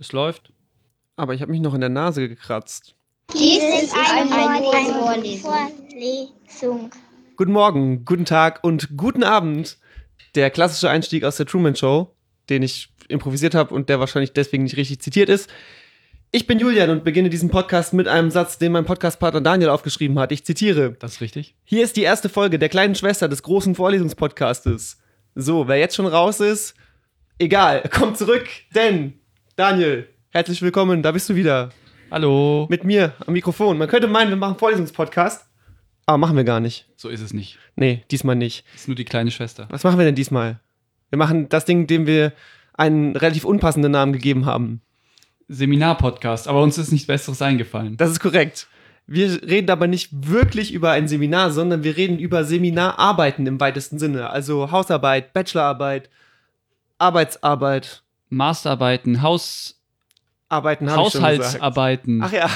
Es läuft. Aber ich habe mich noch in der Nase gekratzt. Dies ist eine, eine Vorlesung. Guten Morgen, guten Tag und guten Abend. Der klassische Einstieg aus der Truman Show, den ich improvisiert habe und der wahrscheinlich deswegen nicht richtig zitiert ist. Ich bin Julian und beginne diesen Podcast mit einem Satz, den mein Podcastpartner Daniel aufgeschrieben hat. Ich zitiere. Das ist richtig. Hier ist die erste Folge der kleinen Schwester des großen Vorlesungspodcastes. So, wer jetzt schon raus ist, egal, kommt zurück, denn Daniel, herzlich willkommen, da bist du wieder. Hallo. Mit mir am Mikrofon. Man könnte meinen, wir machen Vorlesungspodcast, aber machen wir gar nicht. So ist es nicht. Nee, diesmal nicht. Ist nur die kleine Schwester. Was machen wir denn diesmal? Wir machen das Ding, dem wir einen relativ unpassenden Namen gegeben haben. Seminar-Podcast, aber uns ist nichts Besseres eingefallen. Das ist korrekt. Wir reden aber nicht wirklich über ein Seminar, sondern wir reden über Seminararbeiten im weitesten Sinne. Also Hausarbeit, Bachelorarbeit, Arbeitsarbeit. Masterarbeiten, Haus, Arbeiten. Haushaltsarbeiten. Ach ja.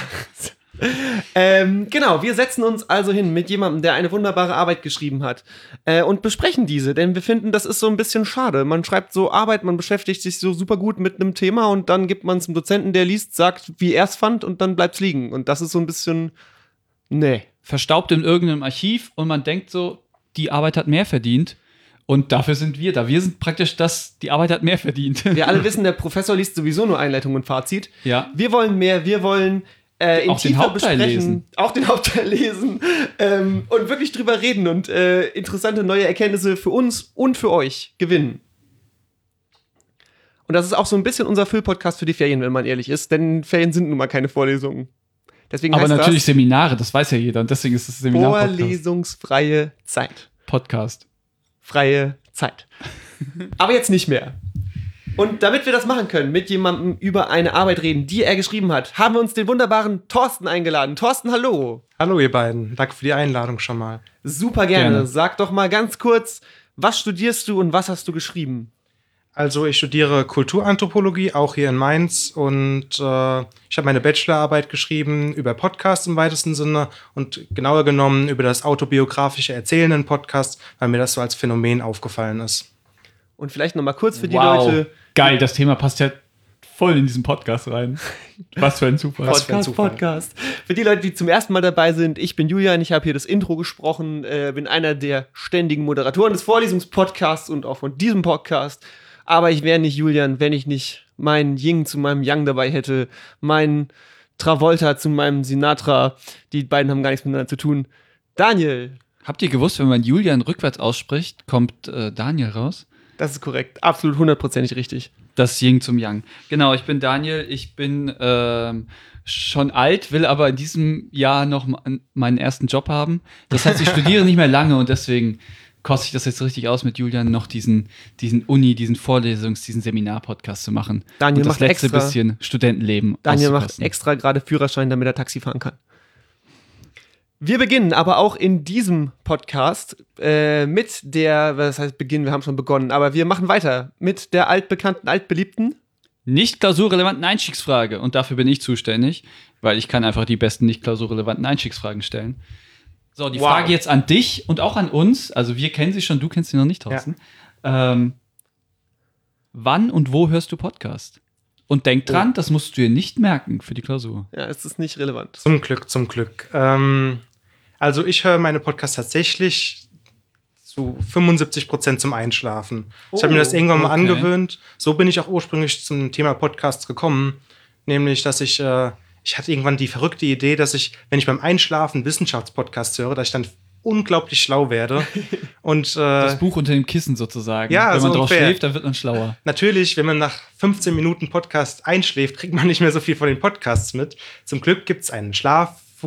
ähm, genau, wir setzen uns also hin mit jemandem, der eine wunderbare Arbeit geschrieben hat äh, und besprechen diese, denn wir finden, das ist so ein bisschen schade. Man schreibt so Arbeit, man beschäftigt sich so super gut mit einem Thema und dann gibt man es dem Dozenten, der liest, sagt, wie er es fand und dann bleibt es liegen. Und das ist so ein bisschen, nee. Verstaubt in irgendeinem Archiv und man denkt so, die Arbeit hat mehr verdient. Und dafür sind wir da. Wir sind praktisch das, die Arbeit hat mehr verdient. Wir alle wissen, der Professor liest sowieso nur Einleitung und Fazit. Ja. Wir wollen mehr, wir wollen äh, in Auch den Hauptteil besprechen, lesen. auch den Hauptteil lesen ähm, und wirklich drüber reden und äh, interessante neue Erkenntnisse für uns und für euch gewinnen. Und das ist auch so ein bisschen unser Füllpodcast für die Ferien, wenn man ehrlich ist, denn Ferien sind nun mal keine Vorlesungen. Deswegen Aber natürlich das Seminare, das weiß ja jeder. Und deswegen ist es Seminar-Podcast. vorlesungsfreie Zeit. Podcast. Freie Zeit. Aber jetzt nicht mehr. Und damit wir das machen können, mit jemandem über eine Arbeit reden, die er geschrieben hat, haben wir uns den wunderbaren Thorsten eingeladen. Thorsten, hallo. Hallo ihr beiden, danke für die Einladung schon mal. Super gerne. Gerne. Sag doch mal ganz kurz, was studierst du und was hast du geschrieben? Also ich studiere Kulturanthropologie, auch hier in Mainz und äh, ich habe meine Bachelorarbeit geschrieben über Podcast im weitesten Sinne und genauer genommen über das autobiografische Erzählen in Podcast, weil mir das so als Phänomen aufgefallen ist. Und vielleicht noch mal kurz für die wow. Leute. Geil, das Thema passt ja voll in diesen Podcast rein. Was für ein Zufall. Was für ein Podcast, Zufall. Podcast. Für die Leute, die zum ersten Mal dabei sind, ich bin Julian, ich habe hier das Intro gesprochen, äh, bin einer der ständigen Moderatoren des Vorlesungspodcasts und auch von diesem Podcast. Aber ich wäre nicht Julian, wenn ich nicht meinen Ying zu meinem Yang dabei hätte, meinen Travolta zu meinem Sinatra. Die beiden haben gar nichts miteinander zu tun. Daniel, Habt ihr gewusst, wenn man Julian rückwärts ausspricht, kommt äh, Daniel raus? das ist korrekt. Absolut hundertprozentig richtig. Das Ying zum Yang. Genau, ich bin Daniel, ich bin ähm, schon alt, will aber in diesem Jahr noch meinen ersten Job haben. Das heißt, ich studiere nicht mehr lange und deswegen koste ich das jetzt richtig aus, mit Julian noch diesen, diesen Uni, diesen Vorlesungs-, diesen Seminar-Podcast zu machen. Daniel und das macht letzte extra- bisschen Studentenleben Daniel macht extra gerade Führerschein, damit er Taxi fahren kann. Wir beginnen aber auch in diesem Podcast äh, mit der, was heißt beginnen, wir haben schon begonnen, aber wir machen weiter mit der altbekannten, altbeliebten. Nicht klausurrelevanten Einstiegsfrage. Und dafür bin ich zuständig, weil ich kann einfach die besten nicht klausurrelevanten Einstiegsfragen stellen. So, die Wow. Frage jetzt an dich und auch an uns. Also wir kennen sie schon, du kennst sie noch nicht, Thorsten. Ähm, wann und wo hörst du Podcast? Und denk dran, das musst du dir nicht merken für die Klausur. Ja, es ist nicht relevant. Zum Glück, zum Glück. Ähm, also ich höre meine Podcasts tatsächlich zu 75 Prozent zum Einschlafen. ich habe mir das Oh, irgendwann mal okay. angewöhnt. So bin ich auch ursprünglich zum Thema Podcasts gekommen. Nämlich, dass ich, äh, ich hatte irgendwann die verrückte Idee, dass ich, wenn ich beim Einschlafen Wissenschaftspodcasts höre, dass ich dann unglaublich schlau werde. Und äh, Das Buch unter dem Kissen sozusagen. Ja, Wenn so man drauf ungefähr. schläft, dann wird man schlauer. Natürlich, wenn man nach 15 Minuten Podcast einschläft, kriegt man nicht mehr so viel von den Podcasts mit. Zum Glück gibt es eine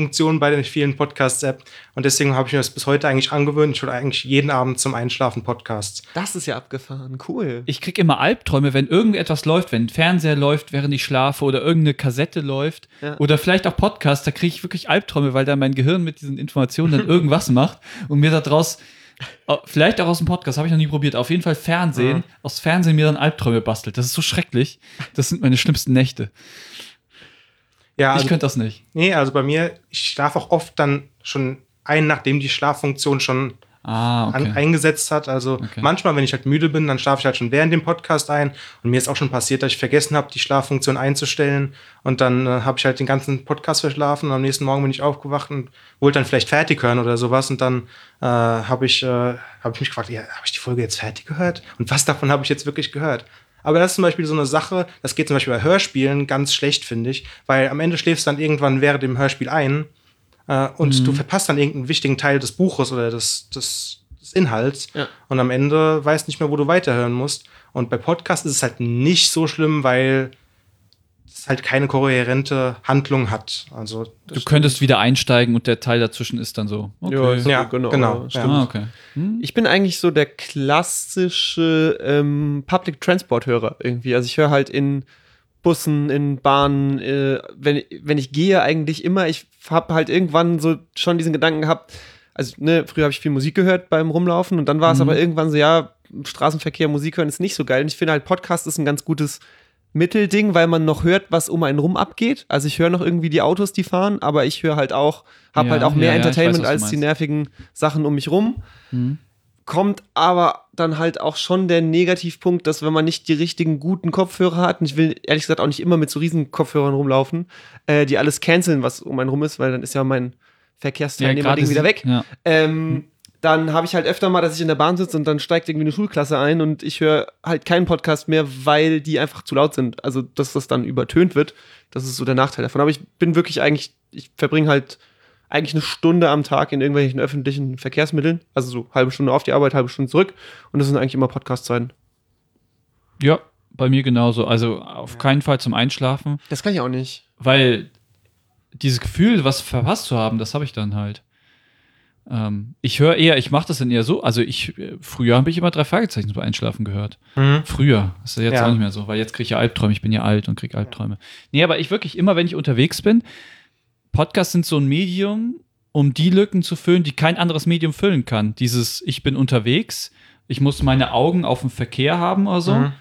Schlaffunktion bei den vielen Podcast-App und deswegen habe ich mir das bis heute eigentlich angewöhnt. Ich höre eigentlich jeden Abend zum Einschlafen Podcasts. Das ist ja abgefahren. Cool. Ich krieg immer Albträume, wenn irgendetwas läuft, wenn ein Fernseher läuft, während ich schlafe oder irgendeine Kassette läuft Ja. oder vielleicht auch Podcast, da kriege ich wirklich Albträume, weil da mein Gehirn mit diesen Informationen dann irgendwas macht und mir daraus, äh, vielleicht auch aus dem Podcast, habe ich noch nie probiert, auf jeden Fall Fernsehen, aus Fernsehen mir dann Albträume bastelt. Das ist so schrecklich. Das sind meine schlimmsten Nächte. Ja, also, ich könnte das nicht. nee, also bei mir, ich schlafe auch oft dann schon ein, nachdem die Schlaffunktion schon Ah, okay. an, eingesetzt hat. Also Okay. manchmal, wenn ich halt müde bin, dann schlafe ich halt schon während dem Podcast ein. Und mir ist auch schon passiert, dass ich vergessen habe, die Schlaffunktion einzustellen. Und dann äh, habe ich halt den ganzen Podcast verschlafen. Und am nächsten Morgen bin ich aufgewacht und wollte dann vielleicht fertig hören oder sowas. Und dann äh, habe ich, äh, hab ich mich gefragt, ja, habe ich die Folge jetzt fertig gehört? Und was davon habe ich jetzt wirklich gehört? Aber das ist zum Beispiel so eine Sache, das geht zum Beispiel bei Hörspielen ganz schlecht, finde ich, weil am Ende schläfst du dann irgendwann während dem Hörspiel ein äh, und Mhm. du verpasst dann irgendeinen wichtigen Teil des Buches oder des, des, des Inhalts Ja. und am Ende weißt nicht mehr, wo du weiterhören musst. Und bei Podcasts ist es halt nicht so schlimm, weil es halt keine kohärente Handlung hat. Also Du könntest wieder einsteigen und der Teil dazwischen ist dann so. Ja, ist- ja, genau, genau. ja, ja. stimmt. Ah, okay. Hm? Ich bin eigentlich so der klassische ähm, Public Transport-Hörer irgendwie. Also ich höre halt in Bussen, in Bahnen, äh, wenn, wenn ich gehe, eigentlich immer. Ich habe halt irgendwann so schon diesen Gedanken gehabt, also ne, früher habe ich viel Musik gehört beim Rumlaufen und dann war es Mhm. aber irgendwann so, ja, Straßenverkehr, Musik hören ist nicht so geil. Und ich finde halt, Podcast ist ein ganz gutes Mittelding, weil man noch hört, was um einen rum abgeht. Also ich höre noch irgendwie die Autos, die fahren, aber ich höre halt auch, habe Ja, halt auch mehr ja, weiß, Entertainment du als die nervigen Sachen um mich rum Hm. kommt aber dann halt auch schon der Negativpunkt, dass wenn man nicht die richtigen guten Kopfhörer hat, und ich will ehrlich gesagt auch nicht immer mit so riesen Kopfhörern rumlaufen, äh, die alles canceln, was um einen rum ist, weil dann ist ja mein Verkehrsteilnehmer-Ding wieder weg. Ja. Ähm, dann habe ich halt öfter mal, dass ich in der Bahn sitze und dann steigt irgendwie eine Schulklasse ein und ich höre halt keinen Podcast mehr, weil die einfach zu laut sind. Also, dass das dann übertönt wird, das ist so der Nachteil davon. Aber ich bin wirklich eigentlich, ich verbringe halt eigentlich eine Stunde am Tag in irgendwelchen öffentlichen Verkehrsmitteln. Also so halbe Stunde auf die Arbeit, halbe Stunde zurück. Und das sind eigentlich immer Podcast-Zeiten. ja, bei mir genauso. Also auf keinen Fall zum Einschlafen, Das kann ich auch nicht. weil dieses Gefühl, was verpasst zu haben, das habe ich dann halt. Ähm, ich höre eher, ich mache das dann eher so. Also ich, äh, früher habe ich immer drei Fragezeichen beim Einschlafen gehört. Mhm. Früher. Das ist jetzt Ja. auch nicht mehr so, weil jetzt kriege ich ja Albträume. Ich bin ja alt und kriege Albträume. Nee, aber ich wirklich immer, wenn ich unterwegs bin, Podcasts sind so ein Medium, um die Lücken zu füllen, die kein anderes Medium füllen kann. Dieses, ich bin unterwegs, ich muss meine Augen auf den Verkehr haben oder so, Mhm.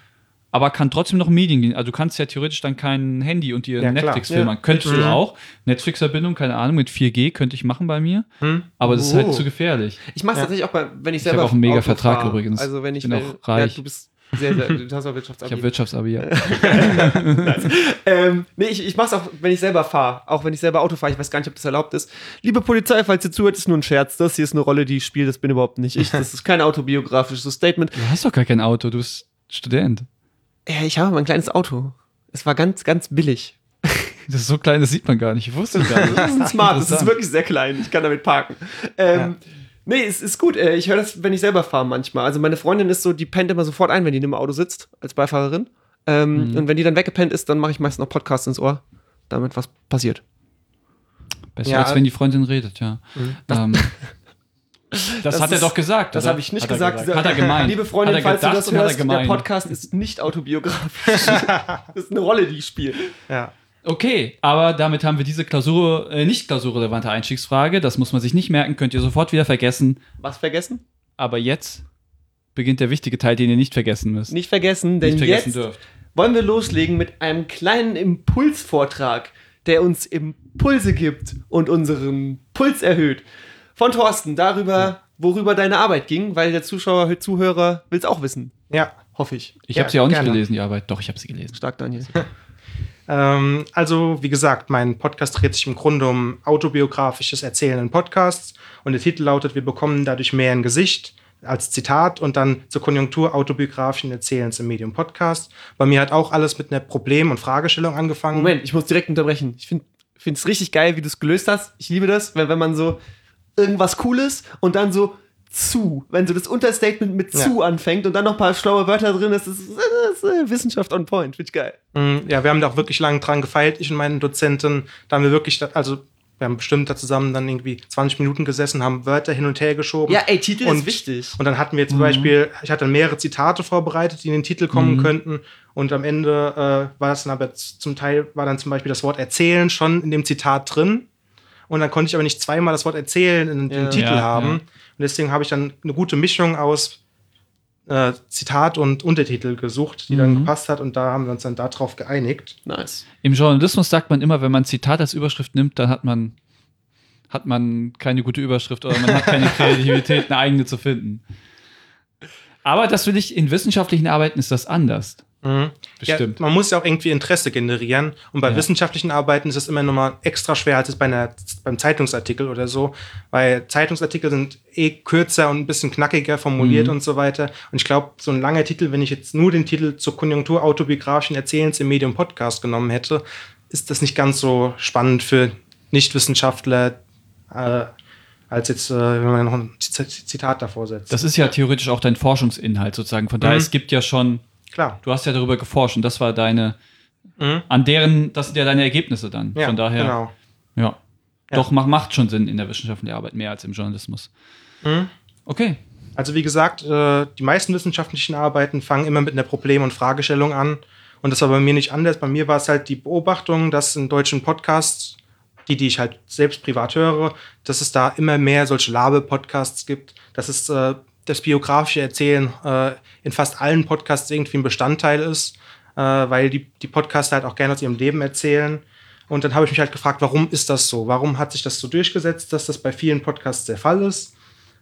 Aber kann trotzdem noch Medien gehen. Also du kannst ja theoretisch dann kein Handy und dir Ja, klar. Netflix-Film Ja. Könntest Mhm. du auch. Netflix-Verbindung, keine Ahnung, mit 4G könnte ich machen bei mir, Hm? aber das ist Oh. halt zu gefährlich. Ich mache es Ja. tatsächlich auch, bei, wenn ich Ich selber hab auch einen mega Vertrag übrigens. Also wenn ich Bin wenn, auch reich. Ja, du bist sehr, sehr, du hast auch Wirtschaftsabi. Ich habe Wirtschaftsabi, ja. Ähm, nee, ich, ich mach's auch, wenn ich selber fahre. Auch wenn ich selber Auto fahre. Ich weiß gar nicht, ob das erlaubt ist. Liebe Polizei, falls ihr zuhört, ist nur ein Scherz. Das hier ist eine Rolle, die ich spiele. Das bin überhaupt nicht ich. Das ist kein autobiografisches Statement. Du hast doch gar kein Auto, du bist Student. Ja, ich habe mein kleines Auto. Es war ganz, ganz billig. Das ist so klein, das sieht man gar nicht. Ich wusste gar nicht. Das ist ein Smart. Das ist wirklich sehr klein. Ich kann damit parken. Ähm, Nee, es ist gut. Äh, Ich höre das, wenn ich selber fahre manchmal. Also meine Freundin ist so, die pennt immer sofort ein, wenn die in dem Auto sitzt, als Beifahrerin. Ähm, Mhm. Und wenn die dann weggepennt ist, dann mache ich meist noch Podcasts ins Ohr, damit was passiert. Besser Ja. als wenn die Freundin redet, ja. Ähm, das, Das hat er ist- doch gesagt. Das habe ich nicht Hat er gesagt. Hat er gemeint. Liebe Freundin, hat er falls gedacht du das er hörst, der. Podcast ist nicht autobiografisch. das ist eine Rolle, die ich spiele. Ja. Okay, aber damit haben wir diese Klausur, äh, nicht klausurrelevante Einstiegsfrage. Das muss man sich nicht merken, könnt ihr sofort wieder vergessen. Was vergessen? Aber jetzt beginnt der wichtige Teil, den ihr nicht vergessen müsst. Nicht vergessen, denn nicht vergessen jetzt dürft. wollen wir loslegen mit einem kleinen Impulsvortrag, der uns Impulse gibt und unseren Puls erhöht. Von Thorsten darüber, worüber deine Arbeit ging, weil der Zuschauer, Zuhörer will es auch wissen. Ja. Hoffe ich. Ich Ja, habe sie auch nicht gerne. gelesen, die Arbeit. Doch, ich habe sie gelesen. Stark, Daniel. Ähm, also, wie gesagt, mein Podcast dreht sich im Grunde um autobiografisches Erzählen in Podcasts. Und der Titel lautet, wir bekommen dadurch mehr ein Gesicht als Zitat und dann zur Konjunktur autobiografischen Erzählens im Medium Podcast. Bei mir hat auch alles mit einer Problem- und Fragestellung angefangen. Moment, ich muss direkt unterbrechen. Ich finde es richtig geil, wie du es gelöst hast. Ich liebe das, wenn, wenn man so irgendwas Cooles und dann so zu, wenn so das Unterstatement mit Ja. zu anfängt und dann noch ein paar schlaue Wörter drin ist, das ist, das ist äh, Wissenschaft on point. Finde ich geil. Mm, Ja, wir haben da auch wirklich lange dran gefeilt, ich und meine Dozentin. Da haben wir wirklich, also wir haben bestimmt da zusammen dann irgendwie 20 Minuten gesessen, haben Wörter hin und her geschoben. Ja, ey, Titel Und- ist wichtig. Und dann hatten wir zum Beispiel, ich hatte mehrere Zitate vorbereitet, die in den Titel kommen könnten. Und am Ende äh, war das dann aber zum Teil, war dann zum Beispiel das Wort erzählen schon in dem Zitat drin. Und dann konnte ich aber nicht zweimal das Wort erzählen in Ja. dem Titel Ja, haben. ja. Und deswegen habe ich dann eine gute Mischung aus äh, Zitat und Untertitel gesucht, die dann Mhm. gepasst hat. Und da haben wir uns dann darauf geeinigt. Nice. Im Journalismus sagt man immer, wenn man ein Zitat als Überschrift nimmt, dann hat man hat man keine gute Überschrift oder man hat keine Kreativität, eine eigene zu finden. Aber das will ich, in wissenschaftlichen Arbeiten ist das anders. Mhm. Bestimmt. Ja, man muss ja auch irgendwie Interesse generieren. Und bei Ja. wissenschaftlichen Arbeiten ist es immer nochmal extra schwer als es bei einer, beim Zeitungsartikel oder so. Weil Zeitungsartikel sind eh kürzer und ein bisschen knackiger formuliert Mhm. und so weiter. Und ich glaube, so ein langer Titel, wenn ich jetzt nur den Titel zur Konjunktur autobiografischen Erzählens im Medium Podcast genommen hätte, ist das nicht ganz so spannend für Nichtwissenschaftler, äh, als jetzt, äh, wenn man noch ein Zitat davor setzt. Das ist ja theoretisch auch dein Forschungsinhalt sozusagen. Von daher, Mhm. es gibt ja schon, Klar. du hast ja darüber geforscht und das war deine, Mhm. an deren, das sind ja deine Ergebnisse dann. Ja, Von daher, genau. ja. Ja. Doch, macht, macht schon Sinn in der wissenschaftlichen Arbeit, mehr als im Journalismus. Mhm. Okay. Also wie gesagt, äh, die meisten wissenschaftlichen Arbeiten fangen immer mit einer Problem- und Fragestellung an. Und das war bei mir nicht anders. Bei mir war es halt die Beobachtung, dass in deutschen Podcasts, die, die ich halt selbst privat höre, dass es da immer mehr solche Labe-Podcasts gibt, dass es äh, das biografische Erzählen äh, in fast allen Podcasts irgendwie ein Bestandteil ist, äh, weil die, die Podcaster halt auch gerne aus ihrem Leben erzählen. Und dann habe ich mich halt gefragt, warum ist das so? Warum hat sich das so durchgesetzt, dass das bei vielen Podcasts der Fall ist?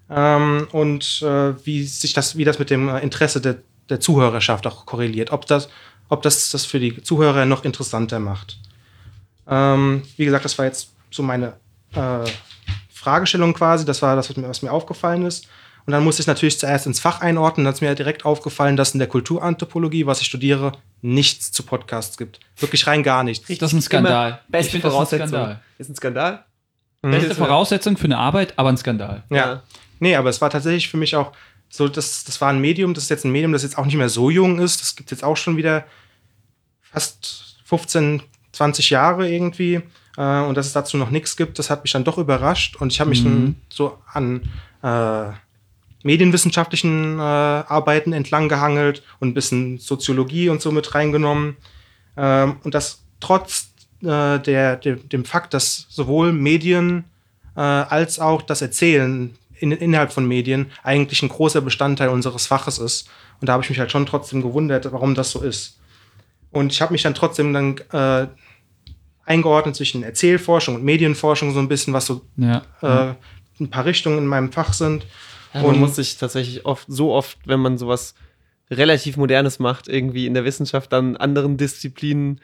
ähm, und äh, wie sich das, wie das mit dem äh, Interesse der, der Zuhörerschaft auch korreliert. Ob das, ob das das für die Zuhörer noch interessanter macht. Ähm, wie gesagt, das war jetzt so meine äh, Fragestellung quasi. Das war das, was mir, was mir aufgefallen ist. Und dann musste ich natürlich zuerst ins Fach einordnen. Dann ist mir direkt aufgefallen, dass in der Kulturanthropologie, was ich studiere, nichts zu Podcasts gibt. Wirklich rein gar nichts. Das ist ein Skandal. Beste Ich finde, das ist ein Voraussetzung. Skandal. Ist ein Skandal? Beste Mhm. Voraussetzung für eine Arbeit, aber ein Skandal. Ja. Nee, aber es war tatsächlich für mich auch so, das, das war ein Medium, das ist jetzt ein Medium, das jetzt auch nicht mehr so jung ist. Das gibt jetzt auch schon wieder fast 15, 20 Jahre irgendwie. Äh, und dass es dazu noch nichts gibt, das hat mich dann doch überrascht. Und ich habe mich dann so an äh, medienwissenschaftlichen äh, Arbeiten entlang gehangelt und ein bisschen Soziologie und so mit reingenommen. Ähm, und das trotz äh, der, der, dem Fakt, dass sowohl Medien äh, als auch das Erzählen in, innerhalb von Medien eigentlich ein großer Bestandteil unseres Faches ist. Und da habe ich mich halt schon trotzdem gewundert, warum das so ist. Und ich habe mich dann trotzdem dann äh, eingeordnet zwischen Erzählforschung und Medienforschung, so ein bisschen, was so Ja. äh, ein paar Richtungen in meinem Fach sind. Ja, man Und- muss sich tatsächlich oft, so oft, wenn man sowas relativ Modernes macht, irgendwie in der Wissenschaft, dann anderen Disziplinen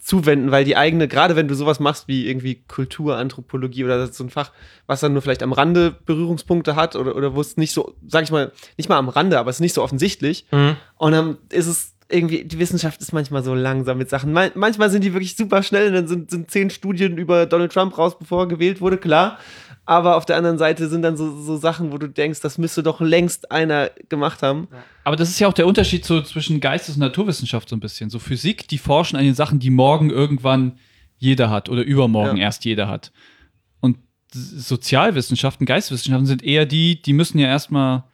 zuwenden, weil die eigene, gerade wenn du sowas machst wie irgendwie Kulturanthropologie oder so ein Fach, was dann nur vielleicht am Rande Berührungspunkte hat oder, oder wo es nicht so, sag ich mal, nicht mal am Rande, aber es ist nicht so offensichtlich. Und dann ist es irgendwie, die Wissenschaft ist manchmal so langsam mit Sachen. Man, manchmal sind die wirklich super schnell und dann sind, sind zehn Studien über Donald Trump raus, bevor er gewählt wurde, klar. Aber auf der anderen Seite sind dann so, so Sachen, wo du denkst, das müsste doch längst einer gemacht haben. Aber das ist ja auch der Unterschied so zwischen Geistes- und Naturwissenschaft so ein bisschen. So Physik, die forschen an den Sachen, die morgen irgendwann jeder hat oder übermorgen Ja. erst jeder hat. Und Sozialwissenschaften, Geisteswissenschaften sind eher die, die müssen ja erstmal,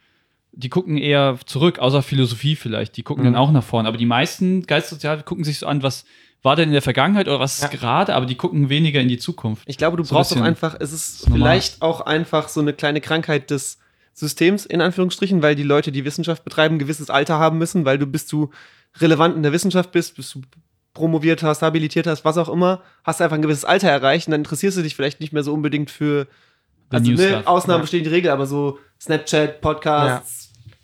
die gucken eher zurück, außer Philosophie vielleicht, die gucken Mhm. dann auch nach vorne. Aber die meisten Geistessozial gucken sich so an, was war denn in der Vergangenheit oder was ist Ja. gerade, aber die gucken weniger in die Zukunft. Ich glaube, du So brauchst auch einfach, es ist normal. vielleicht auch einfach so eine kleine Krankheit des Systems, in Anführungsstrichen, weil die Leute, die Wissenschaft betreiben, ein gewisses Alter haben müssen, weil du bis du relevant in der Wissenschaft bist, bis du promoviert hast, habilitiert hast, was auch immer, hast du einfach ein gewisses Alter erreicht und dann interessierst du dich vielleicht nicht mehr so unbedingt für also, ne. Ausnahmen Ja. bestehen die Regel, aber so Snapchat, Podcasts,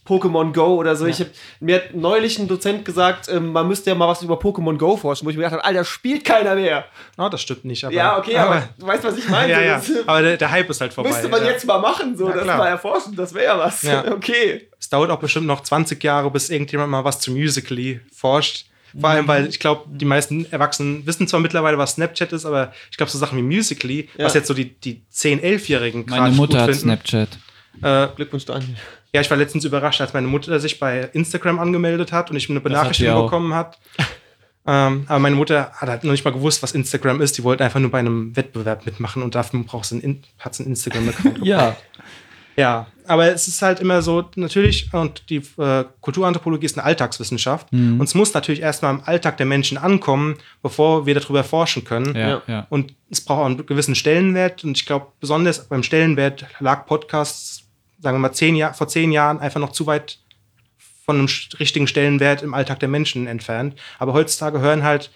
Pokémon Go oder so. Ich hab, mir hat neulich ein Dozent gesagt, ähm, man müsste ja mal was über Pokémon Go forschen, wo ich mir gedacht habe, Alter, spielt keiner mehr. Oh, das stimmt nicht. Aber, ja, okay, aber, du weißt, was ich meine. ja, ja. Aber der, der Hype ist halt vorbei. müsste man ja. jetzt mal machen, so, Ja, das klar. mal erforschen, das wäre ja was. Ja. Okay. Es dauert auch bestimmt noch 20 Jahre, bis irgendjemand mal was zu Musically forscht. Vor allem, weil ich glaube, die meisten Erwachsenen wissen zwar mittlerweile, was Snapchat ist, aber ich glaube, so Sachen wie Musically, Ja. was jetzt so die, die 10-, 11-Jährigen Meine gut Mutter hat finden. Snapchat. Äh, Glückwunsch, Daniel. Ja, ich war letztens überrascht, als meine Mutter sich bei Instagram angemeldet hat und ich eine Benachrichtigung bekommen hat. ähm, aber meine Mutter hat halt noch nicht mal gewusst, was Instagram ist. Die wollte einfach nur bei einem Wettbewerb mitmachen und dafür braucht sie ein, In- hat sie ein Instagram-Account. Ja. Ja, aber es ist halt immer so, natürlich, und die äh, Kulturanthropologie ist eine Alltagswissenschaft. Mhm. Und es muss natürlich erstmal im Alltag der Menschen ankommen, bevor wir darüber forschen können. Ja. ja. Und es braucht auch einen gewissen Stellenwert. Und ich glaube, besonders beim Stellenwert lag Podcasts, sagen wir mal, zehn Jahr, vor zehn Jahren einfach noch zu weit von einem richtigen Stellenwert im Alltag der Menschen entfernt. Aber heutzutage hören halt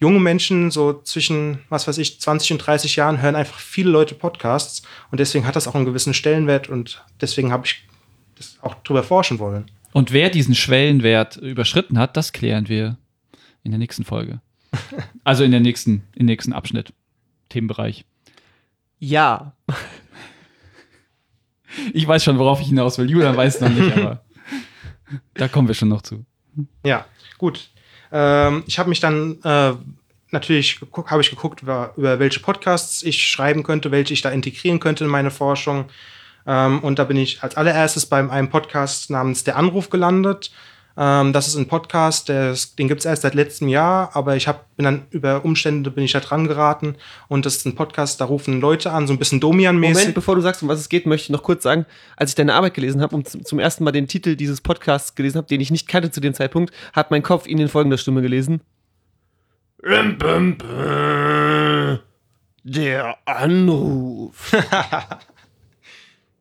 junge Menschen, so zwischen, was weiß ich, 20 und 30 Jahren, hören einfach viele Leute Podcasts. Und deswegen hat das auch einen gewissen Stellenwert und deswegen habe ich das auch drüber forschen wollen. Und wer diesen Schwellenwert überschritten hat, das klären wir in der nächsten Folge. Also in der nächsten, im nächsten Abschnitt, Themenbereich. Ja. Ich weiß schon, worauf ich hinaus will. Julian weiß es noch nicht, aber da kommen wir schon noch zu. Ja, gut. Ähm, ich habe mich dann äh, natürlich habe ich geguckt, über, über welche Podcasts ich schreiben könnte, welche ich da integrieren könnte in meine Forschung. Ähm, und da bin ich als allererstes bei einem Podcast namens Der Anruf gelandet. Ähm, das ist ein Podcast, der ist, den gibt es erst seit letztem Jahr, aber ich hab, bin dann über Umstände bin ich da dran geraten und das ist ein Podcast, da rufen Leute an, so ein bisschen Domian-mäßig. Moment, bevor du sagst, um was es geht, möchte ich noch kurz sagen, als ich deine Arbeit gelesen habe und zum, zum ersten Mal den Titel dieses Podcasts gelesen habe, den ich nicht kannte zu dem Zeitpunkt, hat mein Kopf ihn in folgender Stimme gelesen. Der Anruf.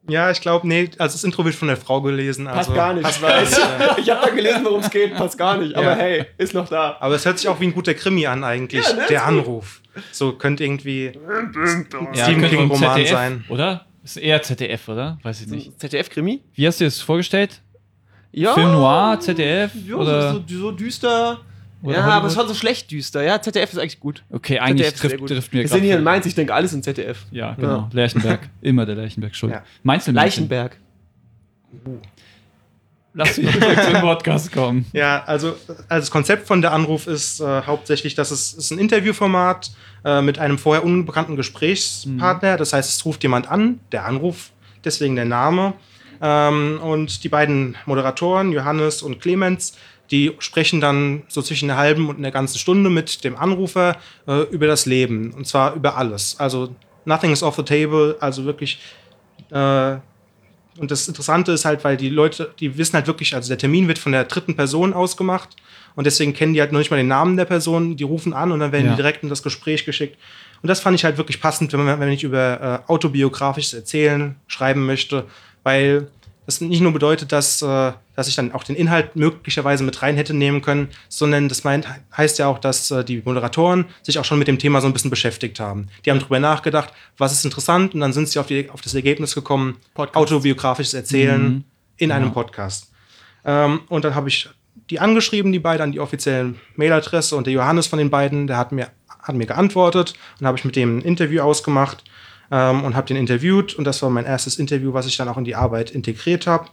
Ja, ich glaube, nee, also das Intro wird von der Frau gelesen. Passt Also, gar nicht, ich weiß. Ich habe dann gelesen, worum es geht, passt gar nicht. Aber Ja. hey, ist noch da. Aber es hört sich auch wie ein guter Krimi an eigentlich. Ja, ne? der gut. Anruf. So könnte irgendwie Ja, Stephen könnte King vom Roman ZDF, sein. Oder? Ist eher ZDF, oder? Weiß ich nicht. ZDF-Krimi? Wie hast du es vorgestellt? Ja. Film Noir, ZDF? Ja, oder? so, so düster. Oder ja, Hollywood? aber schon so schlecht düster. Ja, ZDF ist eigentlich gut. Okay, eigentlich trifft, trifft mir Wir sind hier in Mainz, ich denke alles in ZDF. Ja, genau. Ja. Lerchenberg. Immer der Lerchenberg schuld. Ja. Meinst du Leichenberg. Lass mich zurück zum Podcast kommen. Ja, also, also das Konzept von der Anruf ist äh, hauptsächlich, dass es ist ein Interviewformat äh, mit einem vorher unbekannten Gesprächspartner. Das heißt, es ruft jemand an, der Anruf, deswegen der Name. Ähm, und die beiden Moderatoren, Johannes und Clemens, die sprechen dann so zwischen einer halben und einer ganzen Stunde mit dem Anrufer äh, über das Leben. Und zwar über alles. Also nothing is off the table, also wirklich äh, und das Interessante ist halt, weil die Leute, die wissen halt wirklich, also der Termin wird von der dritten Person ausgemacht und deswegen kennen die halt noch nicht mal den Namen der Person, die rufen an und dann werden Ja. die direkt in das Gespräch geschickt. Und das fand ich halt wirklich passend, wenn, man, wenn ich über äh, autobiografisches Erzählen schreiben möchte, weil das nicht nur bedeutet, dass, äh, dass ich dann auch den Inhalt möglicherweise mit rein hätte nehmen können, sondern das meint, heißt ja auch, dass äh, die Moderatoren sich auch schon mit dem Thema so ein bisschen beschäftigt haben. Die haben drüber nachgedacht, was ist interessant und dann sind sie auf, die, auf das Ergebnis gekommen, Podcast. autobiografisches Erzählen Mhm. in einem Ja. Podcast. Ähm, und dann habe ich die angeschrieben, die beiden, an die offizielle Mailadresse und der Johannes von den beiden, der hat mir, hat mir geantwortet und habe ich mit dem ein Interview ausgemacht ähm, und habe den interviewt und das war mein erstes Interview, was ich dann auch in die Arbeit integriert habe.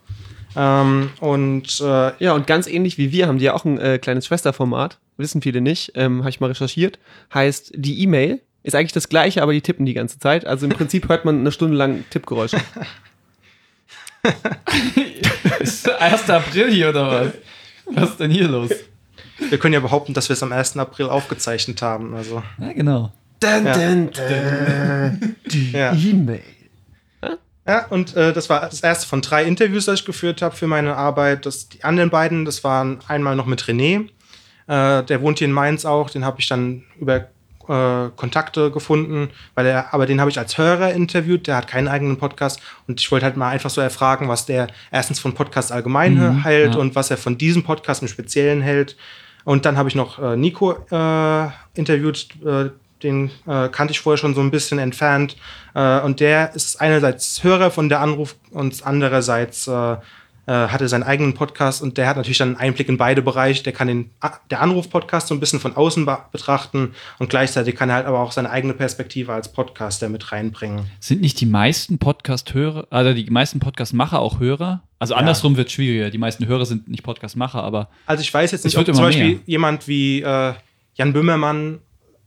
Ähm, und äh, Ja, und ganz ähnlich wie wir haben die ja auch ein äh, kleines Schwesterformat. Wissen viele nicht. Ähm, Habe ich mal recherchiert. Heißt, die E-Mail ist eigentlich das gleiche, aber die tippen die ganze Zeit. Also im Prinzip hört man eine Stunde lang Tippgeräusche. Ist 1. April hier oder was? Was ist denn hier los? wir können ja behaupten, dass wir es am 1. April aufgezeichnet haben. Also, Ja, genau. Dun, dun, dun. Die Ja. E-Mail. Ja, und äh, das war das erste von drei Interviews, das ich geführt habe für meine Arbeit. Das, die anderen beiden, das waren einmal noch mit René. Äh, der wohnt hier in Mainz auch. Den habe ich dann über äh, Kontakte gefunden, weil er, aber den habe ich als Hörer interviewt. Der hat keinen eigenen Podcast. Und ich wollte halt mal einfach so erfragen, was der erstens von Podcast allgemein Mhm, hält ja. und was er von diesem Podcast im Speziellen hält. Und dann habe ich noch äh, Nico äh, interviewt, äh, den äh, kannte ich vorher schon so ein bisschen entfernt. Äh, und der ist einerseits Hörer von der Anruf und andererseits äh, äh, hat er seinen eigenen Podcast und der hat natürlich dann einen Einblick in beide Bereiche. Der kann den der Anruf-Podcast so ein bisschen von außen be betrachten und gleichzeitig kann er halt aber auch seine eigene Perspektive als Podcaster mit reinbringen. Sind nicht die meisten Podcast-Hörer, also die meisten Podcast-Macher auch Hörer? Also andersrum wird schwieriger. Die meisten Hörer sind nicht Podcast-Macher, aber Also ich weiß jetzt nicht, ob zum Beispiel mehr. jemand wie äh, Jan Böhmermann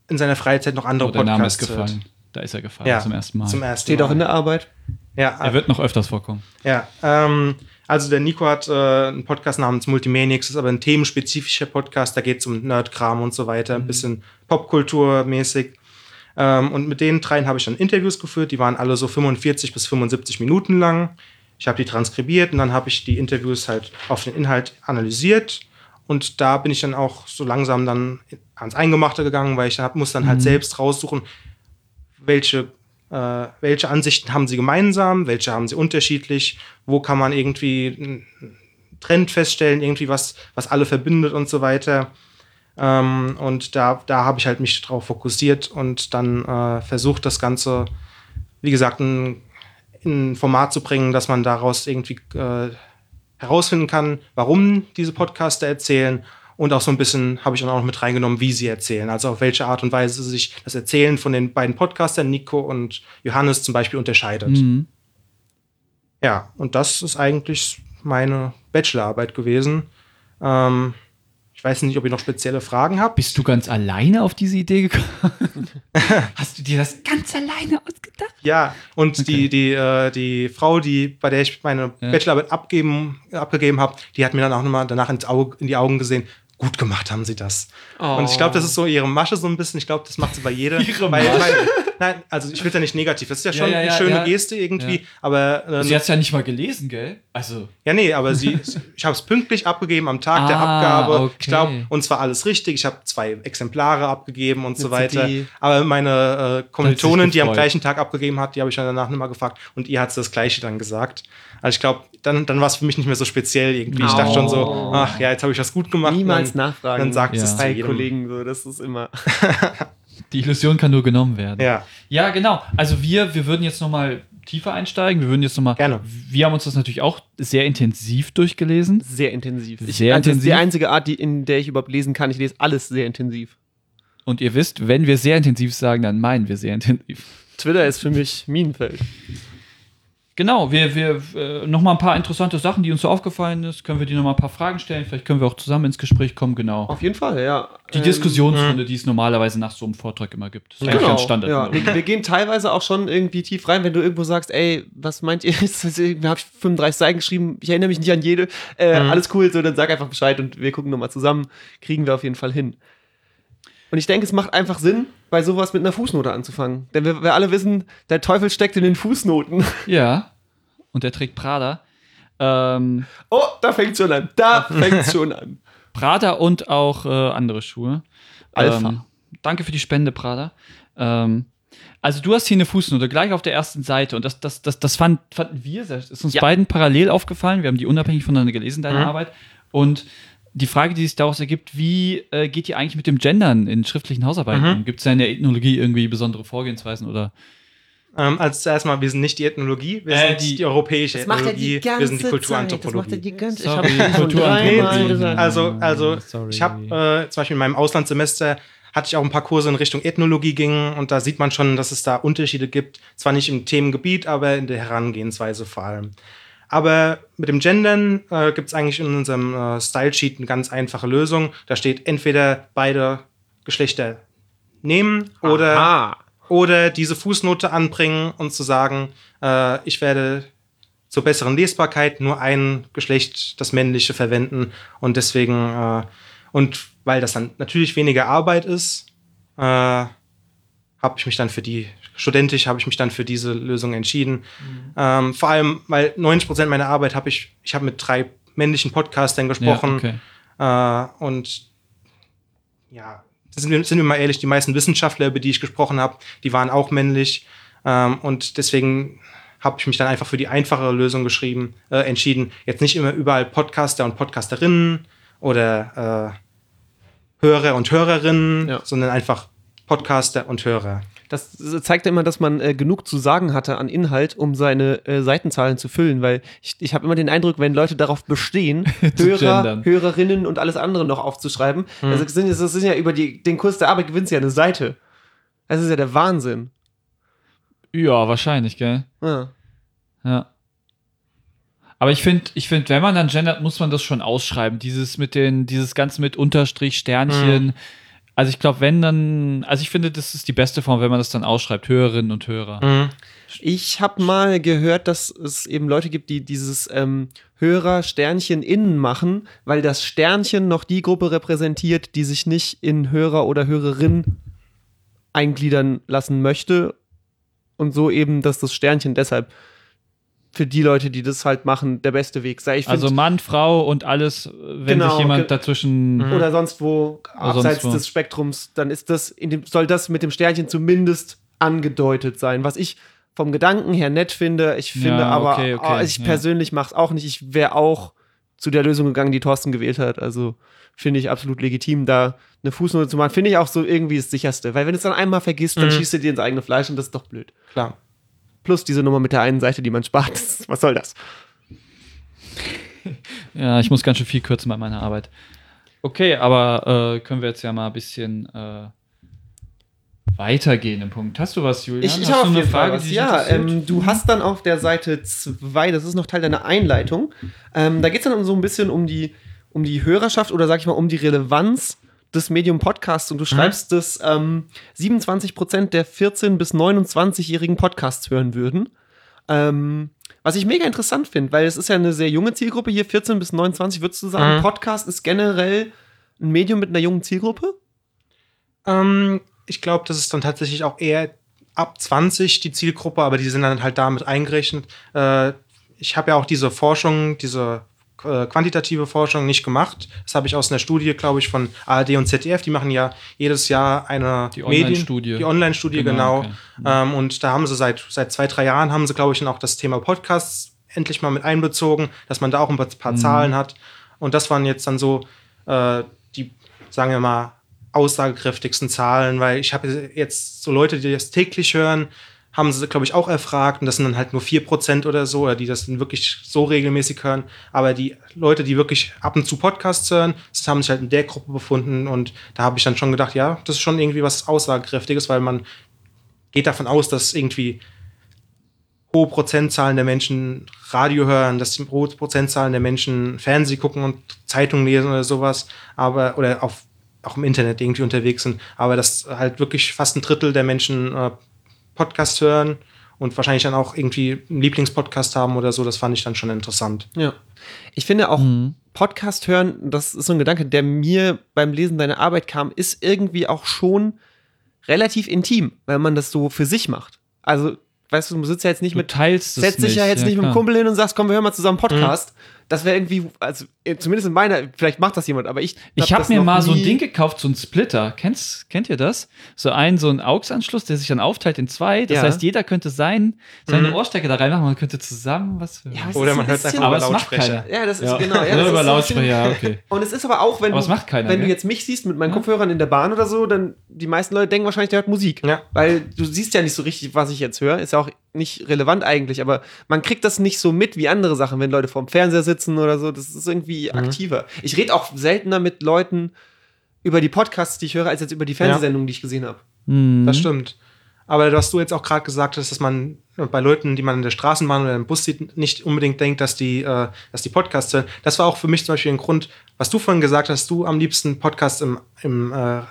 in seiner Freizeit noch andere oh, der Name ist Podcasts hört. gefallen. Da ist er gefallen Ja, zum ersten Mal. Zum ersten Steht Mal. auch in der Arbeit. ja, er wird noch öfters vorkommen. Ja, ähm, also der Nico hat äh, einen Podcast namens Multimaniacs, das ist aber ein themenspezifischer Podcast, da geht es um Nerdkram und so weiter, ein bisschen Popkulturmäßig. Ähm, und mit den dreien habe ich dann Interviews geführt, die waren alle so 45 bis 75 Minuten lang. Ich habe die transkribiert und dann habe ich die Interviews halt auf den Inhalt analysiert. Und da bin ich dann auch so langsam dann ans Eingemachte gegangen, weil ich hab, muss dann halt selbst raussuchen, welche, äh, welche Ansichten haben sie gemeinsam, welche haben sie unterschiedlich, wo kann man irgendwie einen Trend feststellen, irgendwie was, was alle verbindet und so weiter. Ähm, und da, da habe ich halt mich drauf fokussiert und dann äh, versucht, das Ganze, wie gesagt, in, in ein Format zu bringen, dass man daraus irgendwie äh, herausfinden kann, warum diese Podcaster erzählen. Und auch so ein bisschen habe ich dann auch noch mit reingenommen, wie sie erzählen. Also auf welche Art und Weise sich das Erzählen von den beiden Podcastern, Nico und Johannes zum Beispiel, unterscheidet. Mhm. Ja, und das ist eigentlich meine Bachelorarbeit gewesen. Ähm, ich weiß nicht, ob ihr noch spezielle Fragen habt. Bist du ganz alleine auf diese Idee gekommen? Hast du dir das ganz alleine ausgedacht? Ja, und Okay. die, die, äh, die Frau, die, bei der ich meine Ja. Bachelorarbeit abgeben, abgegeben habe, die hat mir dann auch nochmal danach ins Auge, in die Augen gesehen. Gut gemacht haben sie das. Und ich glaube, das ist so ihre Masche so ein bisschen. Ich glaube, das macht sie bei jeder. Ihre weil, Masche? Weil, nein, also ich will ja nicht negativ. Das ist ja schon ja, ja, eine schöne. Geste irgendwie. Aber äh, Sie hat es ja nicht mal gelesen, gell? Also, Ja, nee, aber sie, ich habe es pünktlich abgegeben am Tag der Ah, Abgabe. okay. Ich glaube, und zwar alles richtig. Ich habe zwei Exemplare abgegeben und so Eine weiter. CD. Aber meine äh, Kommilitonin, die am gleichen Tag abgegeben hat, die habe ich dann danach nochmal gefragt und ihr hat das Gleiche dann gesagt. Also ich glaube, dann, dann war es für mich nicht mehr so speziell irgendwie. Ich dachte schon so, Oh. ach ja, jetzt habe ich das gut gemacht. Niemals dann, nachfragen. dann sagt Ja. es bei. Kollegen so, das ist immer. die Illusion kann nur genommen werden. Ja, Ja, genau. Also wir, wir würden jetzt noch mal tiefer einsteigen. Wir würden jetzt noch mal. Gerne. Wir haben uns das natürlich auch sehr intensiv durchgelesen. Sehr intensiv. Ich, Sehr also Das ist intensiv. die einzige Art, die, in der ich überhaupt lesen kann. Ich lese alles sehr intensiv. Und ihr wisst, wenn wir sehr intensiv sagen, dann meinen wir sehr intensiv. Twitter ist für mich Minenfeld. Genau, wir, wir äh, noch mal ein paar interessante Sachen, die uns so aufgefallen ist. Können wir dir noch mal ein paar Fragen stellen? Vielleicht können wir auch zusammen ins Gespräch kommen. Genau. Auf jeden Fall, ja. Die Ähm, Diskussionsrunde, die es normalerweise nach so einem Vortrag immer gibt. Das ist eigentlich Genau, ganz Standard. ja. wir, wir gehen teilweise auch schon irgendwie tief rein, wenn du irgendwo sagst, ey, was meint ihr? Jetzt habe ich 35 Seiten geschrieben, ich erinnere mich nicht an jede. Äh, Alles cool, so dann sag einfach Bescheid und wir gucken nochmal zusammen. Kriegen wir auf jeden Fall hin. Und ich denke, es macht einfach Sinn, bei sowas mit einer Fußnote anzufangen. Denn wir, wir alle wissen, der Teufel steckt in den Fußnoten. Ja. Und der trägt Prada. Ähm, Oh, da fängt schon an. Da fängt schon an. Prada und auch äh, andere Schuhe. Alpha. Ähm, danke für die Spende, Prada. Ähm, also du hast hier eine Fußnote gleich auf der ersten Seite und das, das, das, das fand, fanden wir, das ist uns Ja. beiden parallel aufgefallen. Wir haben die unabhängig voneinander gelesen, deine Mhm. Arbeit. Und die Frage, die sich daraus ergibt, wie äh, geht ihr eigentlich mit dem Gendern in schriftlichen Hausarbeiten Mhm. um? Gibt es da in der Ethnologie irgendwie besondere Vorgehensweisen oder? ähm, als zuerst mal, wir sind nicht die Ethnologie, wir Äh, sind die- die, europäische Ethnologie, wir sind die Kulturanthropologie. die ganze Sorry, Ich habe Kulturanthropologie. Also, also Sorry. ich habe äh, zum Beispiel in meinem Auslandssemester hatte ich auch ein paar Kurse in Richtung Ethnologie gingen und da sieht man schon, dass es da Unterschiede gibt. Zwar nicht im Themengebiet, aber in der Herangehensweise vor allem. Aber mit dem Gendern äh, gibt es eigentlich in unserem äh, Style-Sheet eine ganz einfache Lösung. Da steht entweder beide Geschlechter nehmen oder, Aha. oder diese Fußnote anbringen und zu sagen, äh, ich werde zur besseren Lesbarkeit nur ein Geschlecht, das männliche, verwenden. Und deswegen, äh, und weil das dann natürlich weniger Arbeit ist, äh, habe ich mich dann für die, studentisch habe ich mich dann für diese Lösung entschieden. Ähm, vor allem, weil 90% meiner Arbeit habe ich, ich habe mit drei männlichen Podcastern gesprochen. Ja, okay. Äh, und ja, sind wir, sind wir mal ehrlich, die meisten Wissenschaftler, über die ich gesprochen habe, die waren auch männlich. Ähm, und deswegen habe ich mich dann einfach für die einfachere Lösung geschrieben, äh, entschieden. Jetzt nicht immer überall Podcaster und Podcasterinnen oder äh, Hörer und Hörerinnen, Ja. sondern einfach Podcaster und Hörer. Das zeigt ja immer, dass man äh, genug zu sagen hatte an Inhalt, um seine äh, Seitenzahlen zu füllen, weil ich, ich habe immer den Eindruck, wenn Leute darauf bestehen, Hörer, gendern. Hörerinnen und alles andere noch aufzuschreiben, also das sind, das sind ja über die, den Kurs der Arbeit gewinnt ja eine Seite. Das ist ja der Wahnsinn. Ja, wahrscheinlich, gell? Ja. Ja. Aber ich finde, ich find, wenn man dann gendert, muss man das schon ausschreiben. Dieses mit den, dieses Ganze mit Unterstrich, Sternchen. Also ich glaube, wenn dann, also ich finde, das ist die beste Form, wenn man das dann ausschreibt, Hörerinnen und Hörer. Ich habe mal gehört, dass es eben Leute gibt, die dieses ähm, Hörer-Sternchen innen machen, weil das Sternchen noch die Gruppe repräsentiert, die sich nicht in Hörer oder Hörerin eingliedern lassen möchte. Und so eben, dass das Sternchen deshalb für die Leute, die das halt machen, der beste Weg sei. Ich find, Also Mann, Frau und alles, wenn Genau, sich jemand dazwischen. oder sonst wo abseits wo. des Spektrums, dann ist das in dem, soll das mit dem Sternchen zumindest angedeutet sein. Was ich vom Gedanken her nett finde, ich finde Ja, aber, okay, okay, ah, ich ja. persönlich mache es auch nicht. Ich wäre auch zu der Lösung gegangen, die Thorsten gewählt hat. Also finde ich absolut legitim, da eine Fußnote zu machen. Finde ich auch so irgendwie das sicherste. Weil wenn du es dann einmal vergisst, dann Mhm. schießt du dir ins eigene Fleisch und das ist doch blöd. Klar. Plus diese Nummer mit der einen Seite, die man spart. Was soll das? Ja, ich muss ganz schön viel kürzen bei meiner Arbeit. Okay, aber äh, können wir jetzt ja mal ein bisschen äh, weitergehen im Punkt. Hast du was, Julian? Ich, ich habe eine Frage, was. Ja, ähm, du hast dann auf der Seite 2, das ist noch Teil deiner Einleitung, ähm, da geht es dann so ein bisschen um die, um die Hörerschaft oder sag ich mal um die Relevanz des Medium Podcasts und du schreibst, dass ähm, 27% der 14- bis 29-jährigen Podcasts hören würden. Ähm, was ich mega interessant finde, weil es ist ja eine sehr junge Zielgruppe hier, 14 bis 29, würdest du sagen, Mhm. Podcast ist generell ein Medium mit einer jungen Zielgruppe? Ähm, ich glaube, das ist dann tatsächlich auch eher ab 20 die Zielgruppe, aber die sind dann halt damit eingerechnet. Äh, ich habe ja auch diese Forschung, diese quantitative Forschung nicht gemacht. Das habe ich aus einer Studie, glaube ich, von ARD und ZDF. Die machen ja jedes Jahr eine Die Online-Studie. Die Online-Studie, genau. Genau, Ähm, und da haben sie seit, seit zwei, drei Jahren, haben sie, glaube ich, dann auch das Thema Podcasts endlich mal mit einbezogen, dass man da auch ein paar, paar Zahlen hat. Und das waren jetzt dann so äh, die, sagen wir mal, aussagekräftigsten Zahlen, weil ich habe jetzt so Leute, die das täglich hören, haben sie, glaube ich, auch erfragt und das sind dann halt nur 4% oder so, oder die das dann wirklich so regelmäßig hören. Aber die Leute, die wirklich ab und zu Podcasts hören, das haben sich halt in der Gruppe befunden und da habe ich dann schon gedacht, ja, das ist schon irgendwie was Aussagekräftiges, weil man geht davon aus, dass irgendwie hohe Prozentzahlen der Menschen Radio hören, dass hohe Prozentzahlen der Menschen Fernseh gucken und Zeitung lesen oder sowas, aber oder auf, auch im Internet irgendwie unterwegs sind, aber dass halt wirklich fast ein Drittel der Menschen äh, Podcast hören und wahrscheinlich dann auch irgendwie einen Lieblingspodcast haben oder so, das fand ich dann schon interessant. Ja. Ich finde auch Mhm. Podcast hören, das ist so ein Gedanke, der mir beim Lesen deiner Arbeit kam, ist irgendwie auch schon relativ intim, weil man das so für sich macht. Also, weißt du, du sitzt ja jetzt nicht Du mit, teilst setzt dich ja jetzt nicht mit dem klar. Kumpel hin und sagst, komm, wir hören mal zusammen Podcast. Das wäre irgendwie, also äh, zumindest in meiner, vielleicht macht das jemand, aber ich. Ich hab habe das mir noch mal so ein Ding gekauft, so ein Splitter. Kennst, kennt ihr das? So ein, so ein AUX-Anschluss, der sich dann aufteilt in zwei. Das Ja. heißt, jeder könnte sein, seine Mhm. Ohrstecker da reinmachen, man könnte zusammen was hören. Ja, Oder ist man hört es einfach Aber über es macht Lautsprecher. Ja, das ist Ja. genau. Ja, Nur das über ist so ein Lautsprecher, bisschen- ja, okay. Und es ist aber auch, wenn Aber du, keiner, wenn du jetzt mich siehst mit meinen Kopfhörern in der Bahn oder so, dann die meisten Leute denken wahrscheinlich, der hört Musik. Ja. Weil du siehst ja nicht so richtig, was ich jetzt höre. Ist ja auch nicht relevant eigentlich, aber man kriegt das nicht so mit wie andere Sachen, wenn Leute vorm Fernseher sitzen oder so. Das ist irgendwie aktiver. Ich rede auch seltener mit Leuten über die Podcasts, die ich höre, als jetzt über die Fernsehsendungen, die ich gesehen habe. Mhm. Das stimmt. Aber was du jetzt auch gerade gesagt hast, dass man bei Leuten, die man in der Straßenbahn oder im Bus sieht, nicht unbedingt denkt, dass die, äh, dass die Podcasts hören. Das war auch für mich zum Beispiel ein Grund, was du vorhin gesagt hast, du am liebsten Podcasts im, im, äh,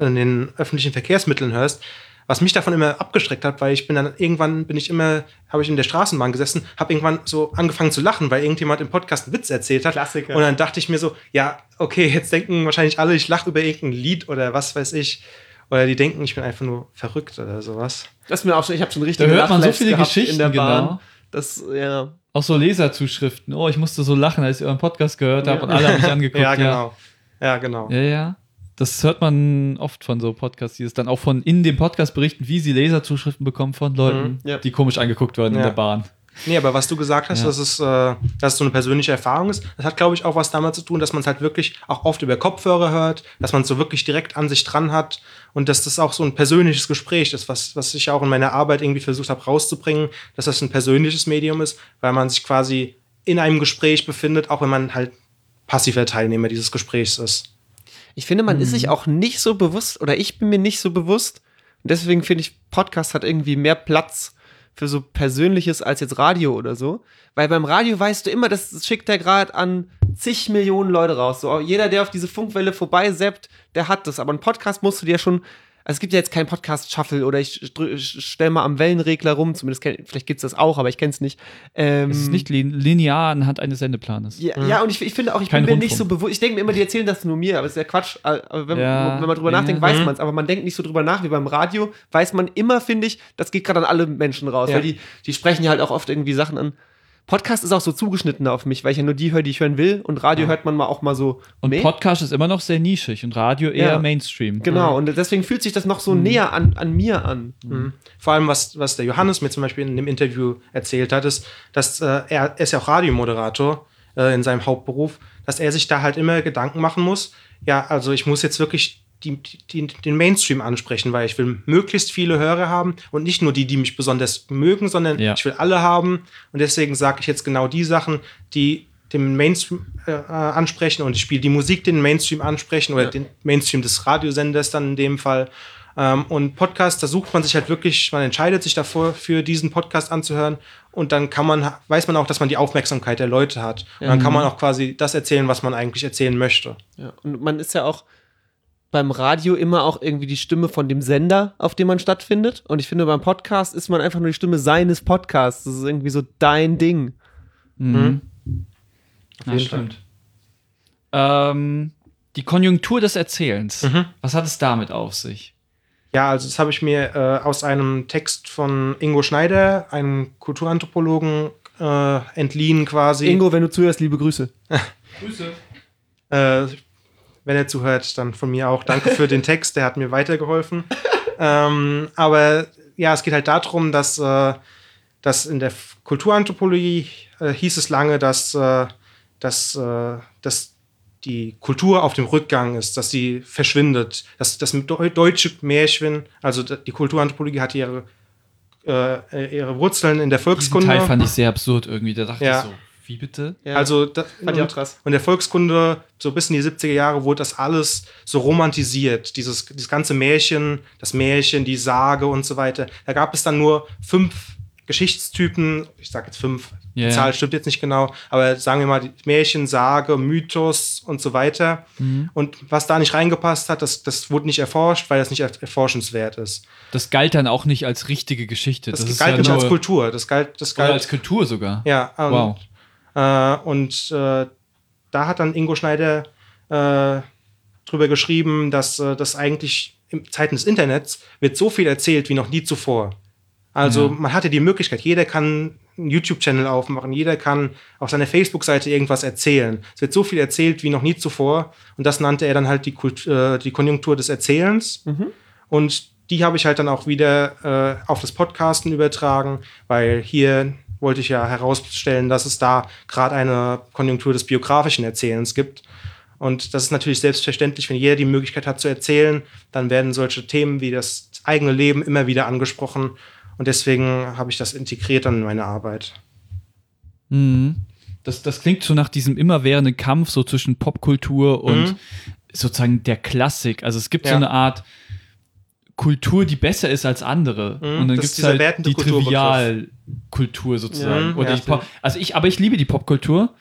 in den öffentlichen Verkehrsmitteln hörst. Was mich davon immer abgestreckt hat, weil ich bin dann irgendwann bin ich immer, habe ich in der Straßenbahn gesessen, habe irgendwann so angefangen zu lachen, weil irgendjemand im Podcast einen Witz erzählt hat. Klassiker. Und dann dachte ich mir so, ja, okay, jetzt denken wahrscheinlich alle, ich lache über irgendein Lied oder was weiß ich. Oder die denken, ich bin einfach nur verrückt oder sowas. Das ist mir auch schon, ich habe schon richtig hört man so viele Geschichten, in der Bahn. genau. Das, ja. Auch so Leserzuschriften. Oh, ich musste so lachen, als ich euren Podcast gehört habe Ja. und alle haben mich angeguckt. ja, genau. Ja, genau. Ja, ja. Das hört man oft von so Podcasts, die es dann auch von in dem Podcast berichten, wie sie Leserzuschriften bekommen von Leuten, Mhm, ja. die komisch angeguckt werden in Ja. der Bahn. Nee, aber was du gesagt hast, Ja. dass, es, äh, dass es so eine persönliche Erfahrung ist, das hat, glaube ich, auch was damit zu tun, dass man es halt wirklich auch oft über Kopfhörer hört, dass man es so wirklich direkt an sich dran hat und dass das auch so ein persönliches Gespräch ist, was, was ich auch in meiner Arbeit irgendwie versucht habe rauszubringen, dass das ein persönliches Medium ist, weil man sich quasi in einem Gespräch befindet, auch wenn man halt passiver Teilnehmer dieses Gesprächs ist. Ich finde, man ist sich auch nicht so bewusst, oder ich bin mir nicht so bewusst. Und deswegen finde ich, Podcast hat irgendwie mehr Platz für so Persönliches als jetzt Radio oder so. Weil beim Radio weißt du immer, das schickt der gerade an zig Millionen Leute raus. So, jeder, der auf diese Funkwelle vorbeiseppt, der hat das. Aber ein Podcast musst du dir schon. Also es gibt ja jetzt keinen Podcast-Shuffle oder ich stelle mal am Wellenregler rum, zumindest kenn, vielleicht gibt es das auch, aber ich kenne es nicht. Ähm, Es ist nicht lin- linear anhand eines Sendeplanes. ja, ja, und ich, ich finde auch, ich Kein bin mir nicht so bewusst. Ich denke mir immer, die erzählen das nur mir, aber es ist ja Quatsch. Aber wenn, Ja, wenn man drüber ja. nachdenkt, weiß Mhm. man es. Aber man denkt nicht so drüber nach wie beim Radio. Weiß man immer, finde ich, das geht gerade an alle Menschen raus. Ja. Weil die, die sprechen ja halt auch oft irgendwie Sachen an. Podcast ist auch so zugeschnitten auf mich, weil ich ja nur die höre, die ich hören will. Und Radio hört man mal auch mal so. Und mehr. Podcast ist immer noch sehr nischig und Radio eher Ja. Mainstream. Genau, und deswegen fühlt sich das noch so näher an, an mir an. Mhm. Vor allem, was, was der Johannes mir zum Beispiel in dem Interview erzählt hat, ist, dass äh, er, er ist ja auch Radiomoderator. äh, in seinem Hauptberuf, dass er sich da halt immer Gedanken machen muss. Ja, also ich muss jetzt wirklich die, die, den Mainstream ansprechen, weil ich will möglichst viele Hörer haben und nicht nur die, die mich besonders mögen, sondern Ja. ich will alle haben. Und deswegen sage ich jetzt genau die Sachen, die den Mainstream äh, äh, ansprechen und ich spiele die Musik, die den Mainstream ansprechen oder Ja. den Mainstream des Radiosenders dann in dem Fall. Ähm, und Podcast, da sucht man sich halt wirklich, man entscheidet sich davor, für diesen Podcast anzuhören und dann kann man, weiß man auch, dass man die Aufmerksamkeit der Leute hat. Und dann kann man auch quasi das erzählen, was man eigentlich erzählen möchte. Ja. Und man ist ja auch beim Radio immer auch irgendwie die Stimme von dem Sender, auf dem man stattfindet. Und ich finde, beim Podcast ist man einfach nur die Stimme seines Podcasts. Das ist irgendwie so dein Ding. Mhm. Auf Ja, stimmt. Ähm, die Konjunktur des Erzählens. Mhm. Was hat es damit auf sich? Ja, also das habe ich mir äh, aus einem Text von Ingo Schneider, einem Kulturanthropologen, äh, entliehen quasi. Ingo, wenn du zuhörst, liebe Grüße. Grüße. Äh, wenn er zuhört, dann von mir auch. Danke für den Text, der hat mir weitergeholfen. ähm, aber ja, es geht halt darum, dass, äh, dass in der Kulturanthropologie äh, hieß es lange, dass, äh, dass, äh, dass die Kultur auf dem Rückgang ist, dass sie verschwindet. Dass das Deu- deutsche Märchen, also die Kulturanthropologie hat ihre, äh, ihre Wurzeln in der Diesen Volkskunde. Teil fand ich sehr absurd irgendwie. Da dachte Ja. ich so, wie bitte? Ja. Also da, Fand ich auch krass. Und der Volkskunde, so bis in die 70er Jahre, wurde das alles so romantisiert. Dieses, dieses ganze Märchen, das Märchen, die Sage und so weiter. Da gab es dann nur fünf Geschichtstypen, ich sage jetzt fünf, Ja, die. Zahl stimmt jetzt nicht genau, aber sagen wir mal die Märchen, Sage, Mythos und so weiter. Mhm. Und was da nicht reingepasst hat, das, das wurde nicht erforscht, weil das nicht er- erforschenswert ist. Das galt dann auch nicht als richtige Geschichte. Das, Das, ist galt ja nicht nur, als Kultur. Das galt, das Oder galt als Kultur sogar. Ja, und, Wow. Äh, und äh, da hat dann Ingo Schneider äh, drüber geschrieben, dass äh, das eigentlich in Zeiten des Internets wird so viel erzählt wie noch nie zuvor. Also Ja. man hatte die Möglichkeit, jeder kann einen YouTube-Channel aufmachen, jeder kann auf seiner Facebook-Seite irgendwas erzählen. Es wird so viel erzählt wie noch nie zuvor und das nannte er dann halt die, Kult äh, die Konjunktur des Erzählens. Und die habe ich halt dann auch wieder äh, auf das Podcasten übertragen, weil hier wollte ich ja herausstellen, dass es da gerade eine Konjunktur des biografischen Erzählens gibt. Und das ist natürlich selbstverständlich, wenn jeder die Möglichkeit hat zu erzählen, dann werden solche Themen wie das eigene Leben immer wieder angesprochen. Und deswegen habe ich das integriert dann in meine Arbeit. Mhm. Das, das klingt so nach diesem immerwährenden Kampf so zwischen Popkultur und Mhm. sozusagen der Klassik. Also es gibt so Ja. eine Art Kultur, die besser ist als andere. Mhm, Und dann gibt es halt die. Trivialkultur sozusagen. Mhm, Oder ja, die Pop also ich, aber ich liebe die Popkultur.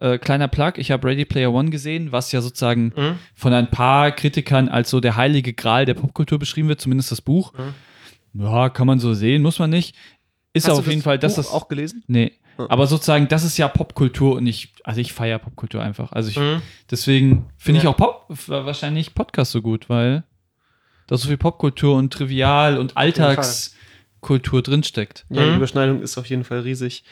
Äh, kleiner Plug, ich habe Ready Player One gesehen, was ja sozusagen Mhm. von ein paar Kritikern als so der heilige Gral der Popkultur beschrieben wird, zumindest das Buch. Ja, kann man so sehen, muss man nicht. Ist Mhm. Auf jeden Fall, dass das auch gelesen? Nee. Ja. Aber sozusagen, das ist ja Popkultur und ich, also ich feiere Popkultur einfach. Also ich, Mhm. deswegen finde ich Ja. auch Pop, wahrscheinlich Podcast so gut, weil da so viel Popkultur und Trivial und Alltagskultur drinsteckt. Ja, die Mhm. Überschneidung ist auf jeden Fall riesig.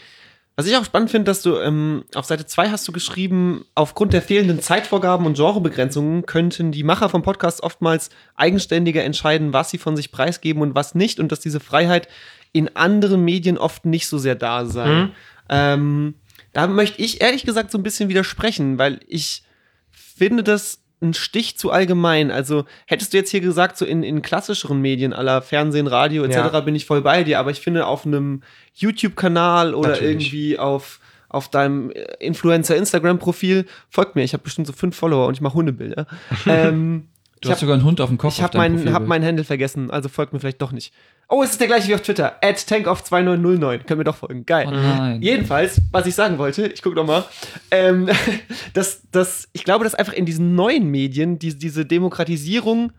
Was ich auch spannend finde, dass du ähm, auf Seite 2 hast du geschrieben, aufgrund der fehlenden Zeitvorgaben und Genrebegrenzungen könnten die Macher vom Podcast oftmals eigenständiger entscheiden, was sie von sich preisgeben und was nicht und dass diese Freiheit in anderen Medien oft nicht so sehr da sei. Mhm. Ähm, da möchte ich ehrlich gesagt so ein bisschen widersprechen, weil ich finde das ein Stich zu allgemein. Also hättest du jetzt hier gesagt, so in, in klassischeren Medien aller Fernsehen, Radio etc. Ja. bin ich voll bei dir, aber ich finde auf einem YouTube-Kanal oder Natürlich. irgendwie auf, auf deinem Influencer-Instagram-Profil, folgt mir, ich habe bestimmt so fünf Follower und ich mache Hundebilder. ähm, Du Ich hast sogar einen Hund auf dem Kopf. ich habe meinen, hab meinen Handle vergessen, also folgt mir vielleicht doch nicht. Oh, es ist der gleiche wie auf Twitter. At tankoff2909. Können wir doch folgen. Geil. Oh. Jedenfalls, was ich sagen wollte, ich gucke noch mal, ähm, dass, dass ich glaube, dass einfach in diesen neuen Medien die, diese Demokratisierung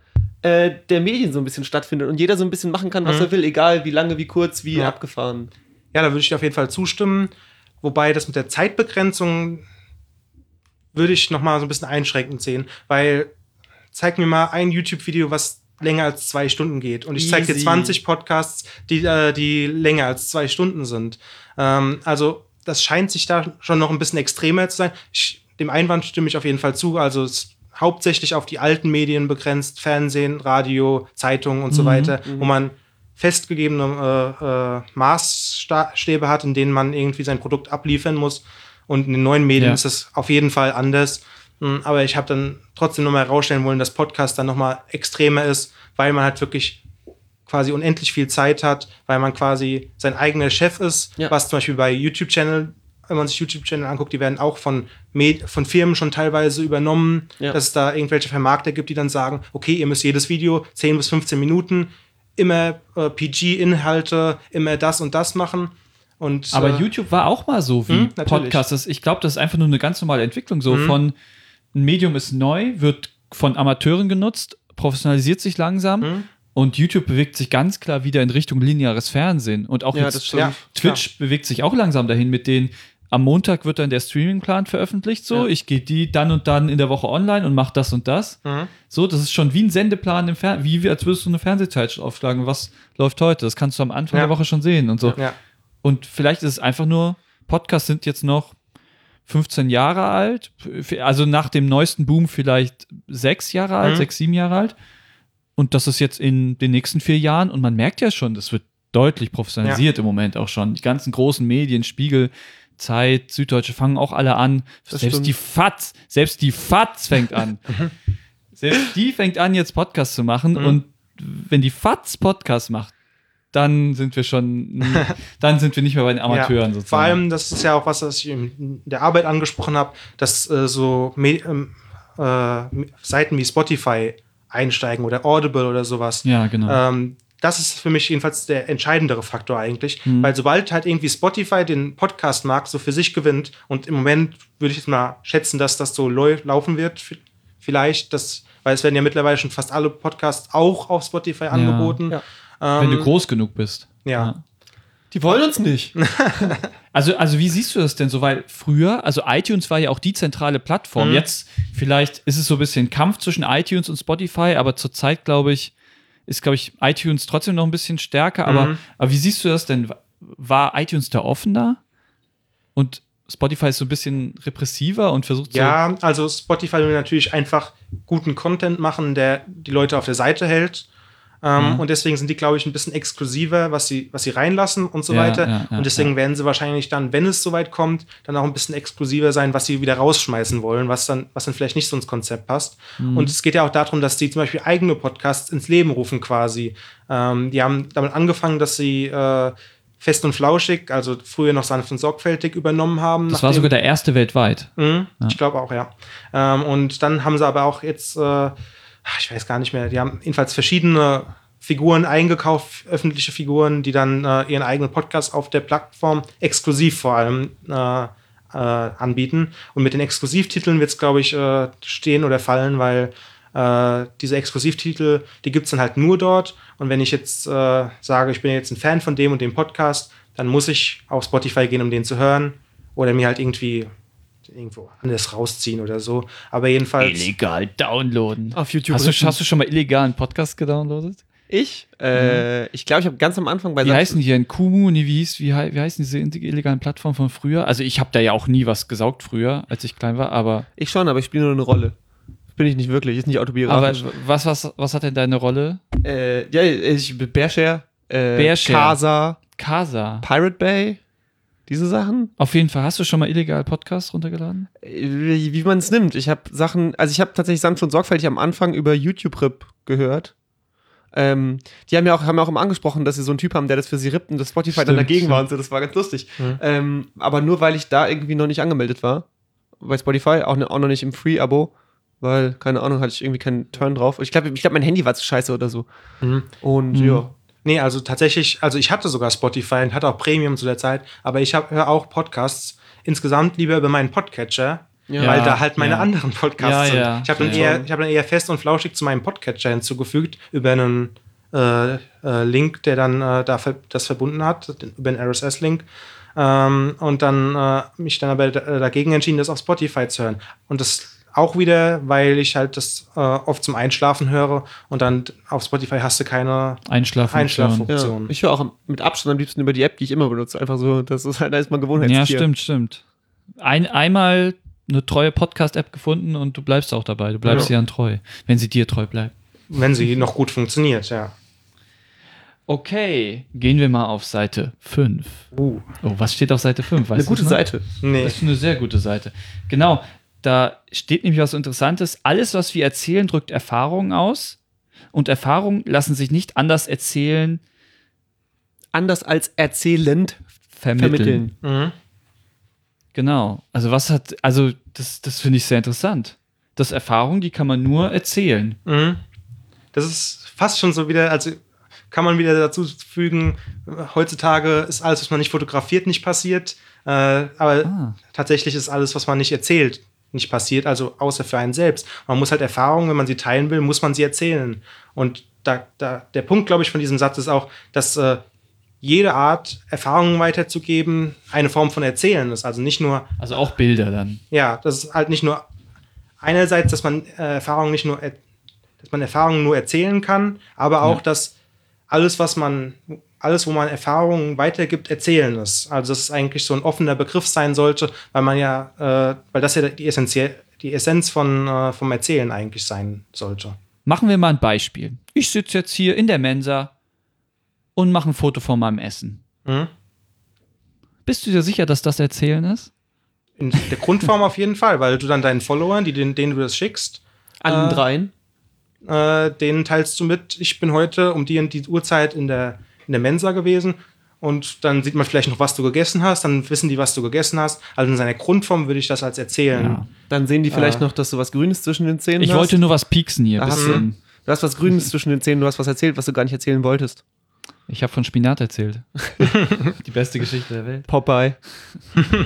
äh, der Medien so ein bisschen stattfindet und jeder so ein bisschen machen kann, was Mhm. er will, egal wie lange, wie kurz, wie Ja. abgefahren. Ja, da würde ich dir auf jeden Fall zustimmen. Wobei das mit der Zeitbegrenzung würde ich noch mal so ein bisschen einschränkend sehen, weil zeig mir mal ein YouTube-Video, was länger als zwei Stunden geht. Und ich zeige dir Easy. 20 Podcasts, die, äh, die länger als zwei Stunden sind. Ähm, also das scheint sich da schon noch ein bisschen extremer zu sein. Ich, dem Einwand stimme ich auf jeden Fall zu. Also es ist hauptsächlich auf die alten Medien begrenzt, Fernsehen, Radio, Zeitungen und so weiter, wo man festgegebene äh, äh, Maßstäbe hat, in denen man irgendwie sein Produkt abliefern muss. Und in den neuen Medien Ja. ist es auf jeden Fall anders. Mm, Aber ich habe dann trotzdem nochmal herausstellen wollen, dass Podcast dann nochmal extremer ist, weil man halt wirklich quasi unendlich viel Zeit hat, weil man quasi sein eigener Chef ist, Ja. was zum Beispiel bei YouTube-Channel, wenn man sich YouTube-Channel anguckt, die werden auch von, Med von Firmen schon teilweise übernommen, Ja. dass es da irgendwelche Vermarkter gibt, die dann sagen, okay, ihr müsst jedes Video 10 bis 15 Minuten, immer äh, PG-Inhalte, immer das und das machen. Und, Aber äh, YouTube war auch mal so wie Hm, natürlich. Podcast. Das, ich glaube, das ist einfach nur eine ganz normale Entwicklung. So Mhm. von ein Medium ist neu, wird von Amateuren genutzt, professionalisiert sich langsam Mhm. und YouTube bewegt sich ganz klar wieder in Richtung lineares Fernsehen. Und auch Ja, jetzt. Ja, Twitch bewegt sich auch langsam dahin mit den. Am Montag wird dann der Streamingplan veröffentlicht. So, Ja. ich gehe die dann und dann in der Woche online und mache das und das. Mhm. So, das ist schon wie ein Sendeplan im Fernsehen, wie als würdest du eine Fernsehzeitschrift aufschlagen. Was läuft heute? Das kannst du am Anfang Ja. der Woche schon sehen und so. Ja. Und vielleicht ist es einfach nur, Podcasts sind jetzt noch 15 Jahre alt, also nach dem neuesten Boom vielleicht sechs Jahre alt, Mhm. sechs, sieben Jahre alt. Und das ist jetzt in den nächsten vier Jahren und man merkt ja schon, das wird deutlich professionalisiert im Moment auch schon. Die ganzen großen Medien, Spiegel, Zeit, Süddeutsche fangen auch alle an. Das selbst stimmt. die FATS, selbst die FATS fängt an. selbst die fängt an, jetzt Podcasts zu machen. Mhm. Und wenn die FATS Podcast macht, dann sind wir schon, dann sind wir nicht mehr bei den Amateuren Ja, sozusagen. Vor allem, das ist ja auch was, was ich in der Arbeit angesprochen habe, dass äh, so Me ähm, äh, Seiten wie Spotify einsteigen oder Audible oder sowas. ja, genau. Ähm, das ist für mich jedenfalls der entscheidendere Faktor eigentlich, Mhm. weil sobald halt irgendwie Spotify den Podcast-Markt so für sich gewinnt und im Moment würde ich jetzt mal schätzen, dass das so lau laufen wird, vielleicht, das, weil es werden ja mittlerweile schon fast alle Podcasts auch auf Spotify angeboten. Ja. Wenn Ähm, du groß genug bist. ja. Die wollen uns nicht. Also, also wie siehst du das denn so? Weil früher, also iTunes war ja auch die zentrale Plattform. Mhm. Jetzt vielleicht ist es so ein bisschen Kampf zwischen iTunes und Spotify, aber zurzeit glaube ich, ist glaube ich iTunes trotzdem noch ein bisschen stärker. Aber, Mhm. aber wie siehst du das denn? War iTunes da offener? Und Spotify ist so ein bisschen repressiver und versucht so. Ja, also Spotify will natürlich einfach guten Content machen, der die Leute auf der Seite hält. Ähm, Mhm. Und deswegen sind die, glaube ich, ein bisschen exklusiver, was sie, was sie reinlassen und so Ja, weiter. ja, ja, und deswegen werden sie wahrscheinlich dann, wenn es soweit kommt, dann auch ein bisschen exklusiver sein, was sie wieder rausschmeißen wollen, was dann, was dann vielleicht nicht so ins Konzept passt. Mhm. Und es geht ja auch darum, dass die zum Beispiel eigene Podcasts ins Leben rufen quasi. Ähm, die haben damit angefangen, dass sie äh, Fest und Flauschig, also früher noch sanft und sorgfältig übernommen haben. das war sogar der erste weltweit. Mhm, Ich glaube auch, ja. Ähm, und dann haben sie aber auch jetzt, äh, ich weiß gar nicht mehr, die haben jedenfalls verschiedene Figuren eingekauft, öffentliche Figuren, die dann äh, ihren eigenen Podcast auf der Plattform exklusiv vor allem äh, äh, anbieten. Und mit den Exklusivtiteln wird es, glaube ich, äh, stehen oder fallen, weil äh, diese Exklusivtitel, die gibt es dann halt nur dort. Und wenn ich jetzt äh, sage, ich bin jetzt ein Fan von dem und dem Podcast, dann muss ich auf Spotify gehen, um den zu hören. Oder mir halt irgendwie irgendwo anders rausziehen oder so. Aber jedenfalls. Illegal downloaden. Auf YouTube. Hast du, hast du schon mal illegalen Podcast gedownloadet? Ich? Äh, Ich glaube, ich habe ganz am Anfang bei Wie Sat- heißen die denn? Kumu, nee, wie, hieß, wie, wie heißen diese illegalen Plattformen von früher? Also ich habe da ja auch nie was gesaugt früher, als ich klein war, aber, Ich schon, aber ich spiele nur eine Rolle. Bin ich nicht wirklich, ist nicht aber autobiografisch. was, was, was hat denn deine Rolle? äh, ja, ich Bearshare, äh, Bearshare. Casa, Casa. Pirate Bay, diese Sachen. Auf jeden Fall. Hast du schon mal illegal Podcast runtergeladen? Äh, Wie, wie man es nimmt. Ich habe Sachen, also ich habe tatsächlich sanft und sorgfältig am Anfang über YouTube-Rip gehört. Ähm, die haben ja auch, haben ja auch immer angesprochen, dass sie so einen Typ haben, der das für sie rippt und das Spotify dann Stimmt, dagegen war stimmt. und so. Das war ganz lustig. Mhm. Ähm, aber nur weil ich da irgendwie noch nicht angemeldet war. Bei Spotify, auch, ne, auch noch nicht im Free-Abo. Weil, keine Ahnung, hatte ich irgendwie keinen Turn drauf. Ich glaube, ich glaub, mein Handy war zu scheiße oder so. Mhm. Und Mhm. ja. Nee, also tatsächlich, also ich hatte sogar Spotify und hatte auch Premium zu der Zeit, aber ich höre auch Podcasts insgesamt lieber über meinen Podcatcher, Ja. weil da halt meine ja. anderen Podcasts Ja, sind. ja, ich habe dann, eher, ich hab dann eher fest und flauschig zu meinem Podcatcher hinzugefügt über einen äh, äh, Link, der dann äh, da das verbunden hat, über einen RSS-Link. Ähm, und dann äh, mich dann aber da- dagegen entschieden, das auf Spotify zu hören. Und das auch wieder, weil ich halt das äh, oft zum Einschlafen höre und dann auf Spotify hast du keine Einschlafen. Einschlaffunktion. ja. Ich höre auch mit Abstand am liebsten über die App, die ich immer benutze. Einfach so, das ist halt, da ist man Ja, Gewohnheitstier. stimmt, stimmt. Ein, einmal eine treue Podcast-App gefunden und du bleibst auch dabei. Du bleibst Ja. ihr dann treu, wenn sie dir treu bleibt. Wenn sie noch gut funktioniert, ja. Okay, gehen wir mal auf Seite 5. Oh, Oh, was steht auf Seite 5? eine gute Seite. Nee. Das ist eine sehr gute Seite. Genau, da steht nämlich was Interessantes. Alles, was wir erzählen, drückt Erfahrungen aus. Und Erfahrungen lassen sich nicht anders erzählen, Anders als erzählend vermitteln. vermitteln. Mhm. Genau. Also was hat, also das, das finde ich sehr interessant. Das Erfahrungen, die kann man nur erzählen. Mhm. Das ist fast schon so wieder, also kann man wieder dazu fügen, heutzutage ist alles, was man nicht fotografiert, nicht passiert. Äh, aber Ah. tatsächlich ist alles, was man nicht erzählt, nicht passiert, also außer für einen selbst. Man muss halt Erfahrungen, wenn man sie teilen will, muss man sie erzählen. Und da, da, der Punkt, glaube ich, von diesem Satz ist auch, dass äh, jede Art, Erfahrungen weiterzugeben, eine Form von Erzählen ist. Also nicht nur Also auch Bilder dann. ja, das ist halt nicht nur einerseits, dass man äh, Erfahrungen nicht nur, dass man Erfahrungen nur erzählen kann, aber auch, Ja. dass alles, was man, alles, wo man Erfahrungen weitergibt, erzählen ist. Also dass es eigentlich so ein offener Begriff sein sollte, weil man ja, äh, weil das ja die, Essentie die Essenz von, äh, vom Erzählen eigentlich sein sollte. Machen wir mal ein Beispiel. Ich sitze jetzt hier in der Mensa und mache ein Foto von meinem Essen. Mhm. Bist du dir sicher, dass das Erzählen ist? In der Grundform auf jeden Fall, weil du dann deinen Followern, die, denen, denen du das schickst, Allen Äh, dreien. äh, denen teilst du mit, ich bin heute um die die Uhrzeit in der, in der Mensa gewesen und dann sieht man vielleicht noch, was du gegessen hast, dann wissen die, was du gegessen hast. Also in seiner Grundform würde ich das als erzählen. Ja. Dann sehen die vielleicht äh, noch, dass du was Grünes zwischen den Zähnen Ich hast. wollte nur was pieksen hier. Da hast Bisschen. Du hast was Grünes zwischen den Zähnen, du hast was erzählt, was du gar nicht erzählen wolltest. Ich habe von Spinat erzählt. Die beste Geschichte der Welt. Popeye.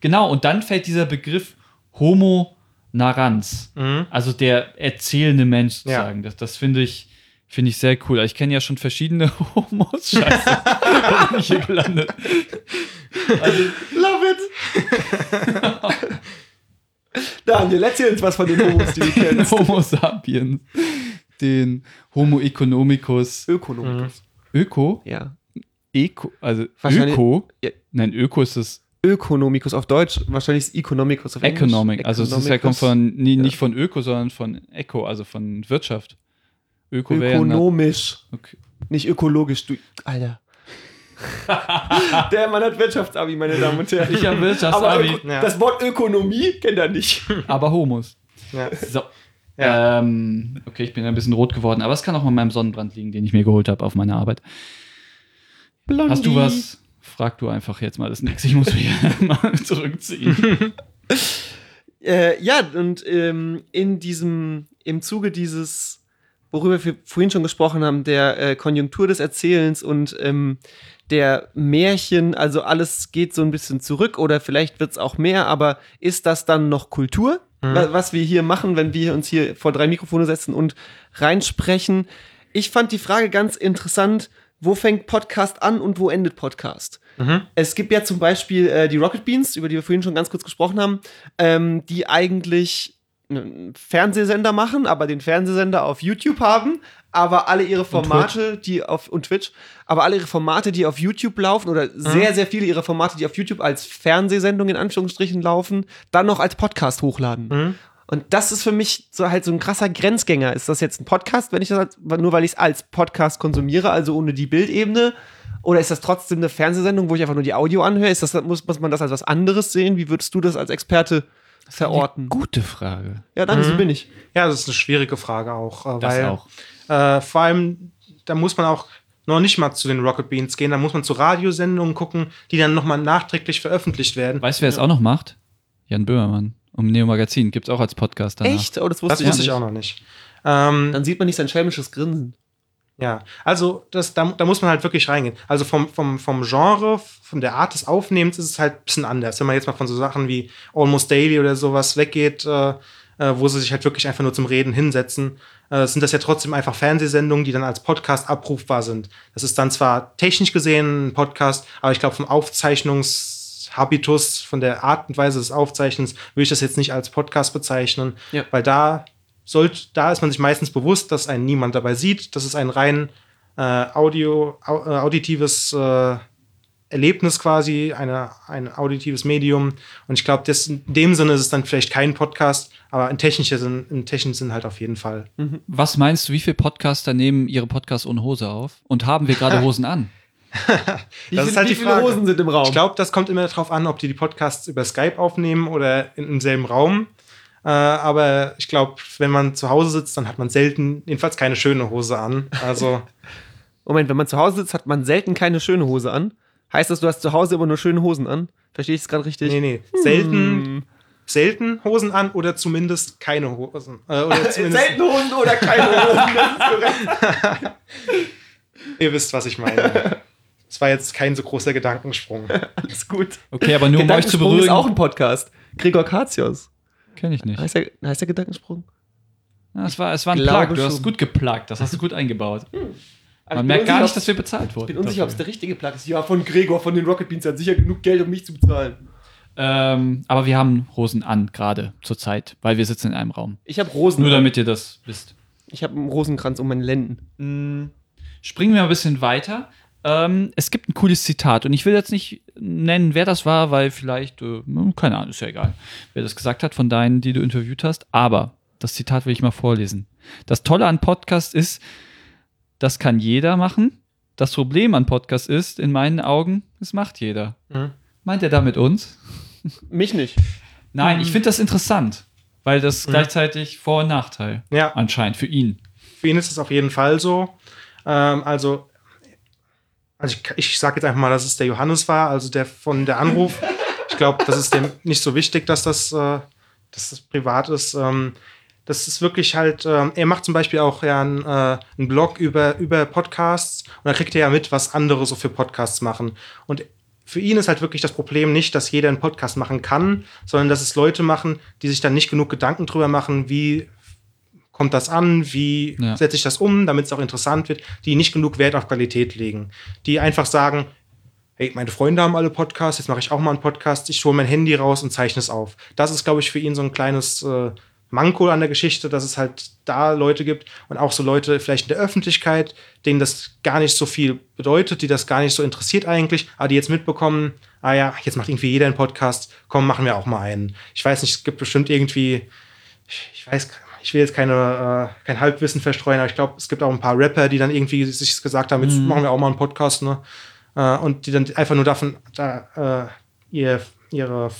Genau, und dann fällt dieser Begriff Homo narans. Mhm. Also der erzählende Mensch Ja. sozusagen. Das, das finde ich, finde ich sehr cool. Ich kenne ja schon verschiedene Homos. Scheiße. Wo bin ich hier gelandet? Also, Love it! Daniel, erzähl uns was von den Homos, die du kennst. Homo sapiens. Den Homo economicus. Ökonomikus. Öko? Ja. Eco, also Öko? Ja. Nein, Öko ist das Ökonomikus auf Deutsch, wahrscheinlich ist Economicus auf Englisch. Economic. Also es ist ja kommt von, nie, Ja. nicht von Öko, sondern von Eco, also von Wirtschaft. Öko Ökonomisch. okay. Nicht ökologisch, du. Alter. Der Mann hat Wirtschaftsabi, meine Damen und Herren. Ich habe Wirtschaftsabi, Ja. das Wort Ökonomie kennt er nicht. aber Homos. Ja. So. Ja. Ähm, okay, ich bin ein bisschen rot geworden, aber es kann auch an meinem Sonnenbrand liegen, den ich mir geholt habe auf meiner Arbeit. Hast du was? Frag du einfach jetzt mal das nächste. Ich muss mich mal zurückziehen. Äh, ja, und ähm, in diesem, im Zuge dieses, worüber wir vorhin schon gesprochen haben, der äh, Konjunktur des Erzählens und ähm, der Märchen, also alles geht so ein bisschen zurück oder vielleicht wird es auch mehr, aber ist das dann noch Kultur? Wa- Was wir hier machen, wenn wir uns hier vor drei Mikrofone setzen und reinsprechen. Ich fand die Frage ganz interessant, wo fängt Podcast an und wo endet Podcast? Es gibt ja zum Beispiel äh, die Rocket Beans, über die wir vorhin schon ganz kurz gesprochen haben, ähm, die eigentlich einen Fernsehsender machen, aber den Fernsehsender auf YouTube haben, aber alle ihre Formate, die auf und Twitch, aber alle ihre Formate, die auf YouTube laufen oder sehr sehr viele ihrer Formate, die auf YouTube als Fernsehsendung in Anführungsstrichen laufen, dann noch als Podcast hochladen. Und das ist für mich so halt so ein krasser Grenzgänger. Ist das jetzt ein Podcast, wenn ich das als, nur weil ich es als Podcast konsumiere, also ohne die Bildebene? Oder ist das trotzdem eine Fernsehsendung, wo ich einfach nur die Audio anhöre? Ist das, muss, muss man das als was anderes sehen? Wie würdest du das als Experte verorten? Gute Frage. Ja, danke, so bin ich. Ja, das ist eine schwierige Frage auch. äh, Das weil, auch. Äh, vor allem, da muss man auch noch nicht mal zu den Rocket Beans gehen, da muss man zu Radiosendungen gucken, die dann nochmal nachträglich veröffentlicht werden. Weißt du, wer es auch noch macht? Jan Böhmermann. Um Neo Magazin. Gibt es auch als Podcast danach. Echt? Oh, das wusste Das ich wusste ich auch noch nicht. Ähm, Dann sieht man nicht sein schelmisches Grinsen. Ja, also das, da, da muss man halt wirklich reingehen. Also vom, vom, vom Genre, von der Art des Aufnehmens ist es halt ein bisschen anders. Wenn man jetzt mal von so Sachen wie Almost Daily oder sowas weggeht, äh, äh, wo sie sich halt wirklich einfach nur zum Reden hinsetzen, äh, sind das ja trotzdem einfach Fernsehsendungen, die dann als Podcast abrufbar sind. Das ist dann zwar technisch gesehen ein Podcast, aber ich glaube vom Aufzeichnungshabitus, von der Art und Weise des Aufzeichnens, würde ich das jetzt nicht als Podcast bezeichnen, Ja. weil da sollt, da ist man sich meistens bewusst, dass einen niemand dabei sieht. Das ist ein rein äh, Audio, au, äh, auditives, äh, Erlebnis quasi, eine, ein auditives Medium. Und ich glaube, in dem Sinne ist es dann vielleicht kein Podcast, aber in technischer Sinn, im technischen Sinn halt auf jeden Fall. Was meinst du, wie viele Podcaster nehmen ihre Podcasts ohne Hose auf? Und haben wir gerade Hosen an? Wie, Das viel, ist halt wie die viele Frage. Hosen sind im Raum? Ich glaube, das kommt immer darauf an, ob die die Podcasts über Skype aufnehmen oder in, im selben Raum. Äh, aber ich glaube, wenn man zu Hause sitzt, dann hat man selten, jedenfalls keine schöne Hose an. Also, Moment, wenn man zu Hause sitzt, hat man selten keine schöne Hose an. Heißt das, du hast zu Hause immer nur schöne Hosen an? Verstehe ich es gerade richtig? nee, nee, selten, Hm. selten Hosen an oder zumindest keine Hosen. Äh, oder zumindest, Selten Hosen oder keine Hosen, das ist korrekt. ihr wisst, was ich meine. Das war jetzt kein so großer Gedankensprung. Alles gut. Okay, aber nur um euch zu Gedankensprung ist auch beruhigen. ein Podcast. Gregor Katios. Kenn ich nicht. Heißt der, heißt der Gedankensprung? Ja, es, war, es war ein Plug. Du hast gut geplagt. Das hast du gut eingebaut. Aber Man ich bin merkt gar nicht, dass wir bezahlt Ich wurden. bin unsicher, ob es der richtige Plug ist. Ja, von Gregor, von den Rocket Beans. Er hat sicher genug Geld, um mich zu bezahlen. ähm, aber wir haben Hosen an, gerade zur Zeit, weil wir sitzen in einem Raum. Ich habe Rosen. Nur damit ihr das wisst. Ich habe einen Rosenkranz um meine Lenden. Springen wir ein bisschen weiter. Ähm, es gibt ein cooles Zitat und ich will jetzt nicht nennen, wer das war, weil vielleicht, äh, keine Ahnung, ist ja egal, wer das gesagt hat von deinen, die du interviewt hast. Aber das Zitat will ich mal vorlesen. Das Tolle an Podcast ist, das kann jeder machen. Das Problem an Podcast ist, in meinen Augen, es macht jeder. Mhm. Meint er damit uns? Mich nicht. Nein, ich finde das interessant, weil das gleichzeitig Vor- und Nachteil Ja. anscheinend für ihn. Für ihn ist es auf jeden Fall so. Ähm, also, also ich, ich sage jetzt einfach mal, dass es der Johannes war, also der von der Anruf. Ich glaube, das ist dem nicht so wichtig, dass das, äh, dass das privat ist. Ähm, das ist wirklich halt, ähm, er macht zum Beispiel auch ja einen, äh, einen Blog über, über Podcasts und da kriegt er ja mit, was andere so für Podcasts machen. Und für ihn ist halt wirklich das Problem nicht, dass jeder einen Podcast machen kann, sondern dass es Leute machen, die sich dann nicht genug Gedanken drüber machen, wie kommt das an, wie Ja. setze ich das um, damit es auch interessant wird, die nicht genug Wert auf Qualität legen, die einfach sagen, hey, meine Freunde haben alle Podcasts, jetzt mache ich auch mal einen Podcast, ich hole mein Handy raus und zeichne es auf. Das ist, glaube ich, für ihn so ein kleines äh, Manko an der Geschichte, dass es halt da Leute gibt und auch so Leute vielleicht in der Öffentlichkeit, denen das gar nicht so viel bedeutet, die das gar nicht so interessiert eigentlich, aber die jetzt mitbekommen, ah ja, jetzt macht irgendwie jeder einen Podcast, komm, machen wir auch mal einen. Ich weiß nicht, es gibt bestimmt irgendwie, ich, ich weiß, ich will jetzt keine, äh, kein Halbwissen verstreuen, aber ich glaube, es gibt auch ein paar Rapper, die dann irgendwie sich gesagt haben, jetzt machen wir auch mal einen Podcast, ne? Äh, und die dann einfach nur davon da, äh, ihr, ihre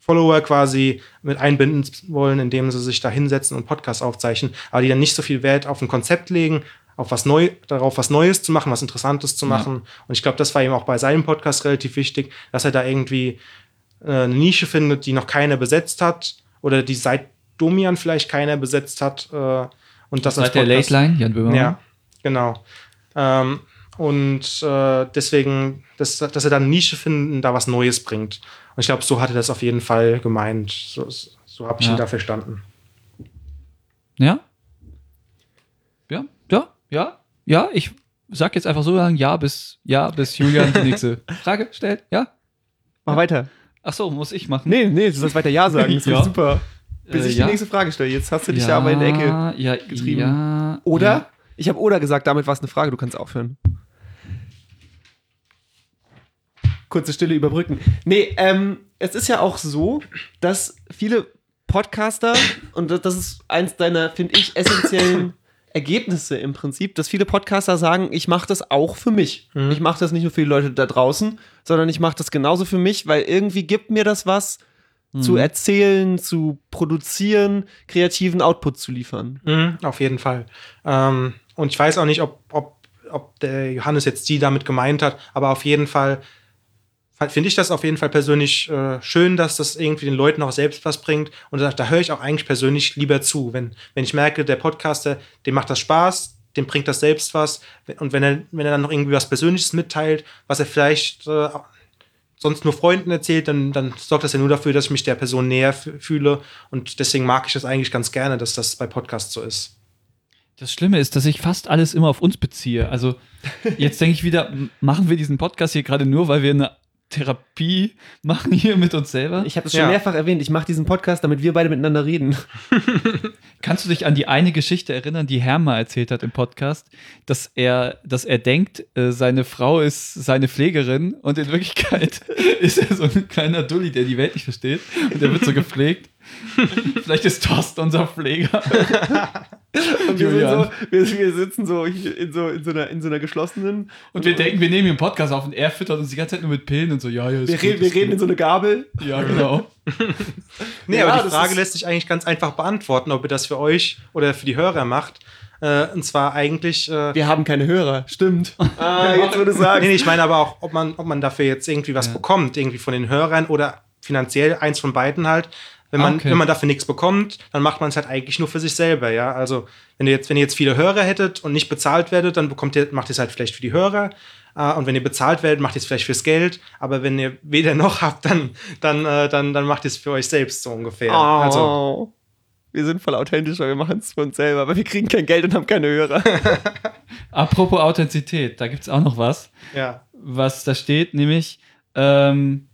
Follower quasi mit einbinden wollen, indem sie sich da hinsetzen und Podcasts aufzeichnen, aber die dann nicht so viel Wert auf ein Konzept legen, auf was neu, darauf was Neues zu machen, was Interessantes zu machen. Und ich glaube, das war ihm auch bei seinem Podcast relativ wichtig, dass er da irgendwie äh, eine Nische findet, die noch keiner besetzt hat oder die seit Domian vielleicht keiner besetzt hat. Äh, und das Seit der Podcast- Late Line, Jan Böhmermann. ja, genau. Ähm, und äh, deswegen, dass, dass er dann eine Nische finden, da was Neues bringt. Und ich glaube, so hat er das auf jeden Fall gemeint. So, so habe ich Ja. ihn da verstanden. Ja? Ja, ja, ja, ja. Ich sag jetzt einfach so lang Ja, bis ja, bis Julian die nächste Frage stellt. Ja? Mach weiter. Ach so, muss ich machen. Nee, nee, du sollst weiter Ja sagen. Das Ja. ist super. Bis Äh, ich ja. die nächste Frage stelle. Jetzt hast du dich da aber in der Ecke. ja, getrieben. Ja, Oder? Ja. Ich habe oder gesagt, damit war es eine Frage, du kannst aufhören. Kurze Stille überbrücken. Nee, ähm, es ist ja auch so, dass viele Podcaster, und das- das ist eins deiner, finde ich, essentiellen Ergebnisse im Prinzip, dass viele Podcaster sagen, ich mache das auch für mich. Ich mache das nicht nur für die Leute da draußen, sondern ich mache das genauso für mich, weil irgendwie gibt mir das was, zu erzählen, zu produzieren, kreativen Output zu liefern. Mhm, auf jeden Fall. Ähm, und ich weiß auch nicht, ob, ob, ob der Johannes jetzt die damit gemeint hat, aber auf jeden Fall finde ich das auf jeden Fall persönlich äh, schön, dass das irgendwie den Leuten auch selbst was bringt. Und da, da höre ich auch eigentlich persönlich lieber zu. Wenn, wenn ich merke, der Podcaster, dem macht das Spaß, dem bringt das selbst was. Und wenn er, wenn er dann noch irgendwie was Persönliches mitteilt, was er vielleicht äh, sonst nur Freunden erzählt, dann, dann sorgt das ja nur dafür, dass ich mich der Person näher fü- fühle. Und deswegen mag ich das eigentlich ganz gerne, dass das bei Podcasts so ist. Das Schlimme ist, dass ich fast alles immer auf uns beziehe. Also jetzt denke ich wieder, machen wir diesen Podcast hier gerade nur, weil wir eine Therapie machen hier mit uns selber. Ich habe es schon Ja. mehrfach erwähnt, ich mache diesen Podcast, damit wir beide miteinander reden. Kannst du dich an die eine Geschichte erinnern, die Herma erzählt hat im Podcast, dass er, dass er denkt, äh, seine Frau ist seine Pflegerin und in Wirklichkeit ist er so ein kleiner Dulli, der die Welt nicht versteht und der wird so gepflegt. Vielleicht ist Thorsten unser Pfleger. Und wir, so, wir, wir sitzen so in, so, in, so einer, in so einer geschlossenen. Und wir denken, wir nehmen hier einen Podcast auf und er füttert uns die ganze Zeit nur mit Pillen und so, ja, ja, ist wir, gut, reden, wir ist reden in gut. so eine Gabel. Ja, genau. Nee, Ja, aber die Frage lässt sich eigentlich ganz einfach beantworten, ob ihr das für euch oder für die Hörer macht. Äh, und zwar eigentlich. Äh, Wir haben keine Hörer, stimmt. Ah, jetzt würde ich nee, sagen. nee, ich meine aber auch, ob man, ob man dafür jetzt irgendwie was Ja. bekommt, irgendwie von den Hörern oder finanziell eins von beiden halt. Wenn man, Okay. wenn man dafür nichts bekommt, dann macht man es halt eigentlich nur für sich selber, ja. Also, wenn ihr jetzt, wenn ihr jetzt viele Hörer hättet und nicht bezahlt werdet, dann bekommt ihr, macht ihr es halt vielleicht für die Hörer. Äh, und wenn ihr bezahlt werdet, macht ihr es vielleicht fürs Geld. Aber wenn ihr weder noch habt, dann, dann, äh, dann, dann macht ihr es für euch selbst so ungefähr. Oh. Also, wir sind voll authentisch, weil wir machen es für uns selber, aber wir kriegen kein Geld und haben keine Hörer. Apropos Authentizität, da gibt es auch noch was, ja. was da steht, nämlich ähm,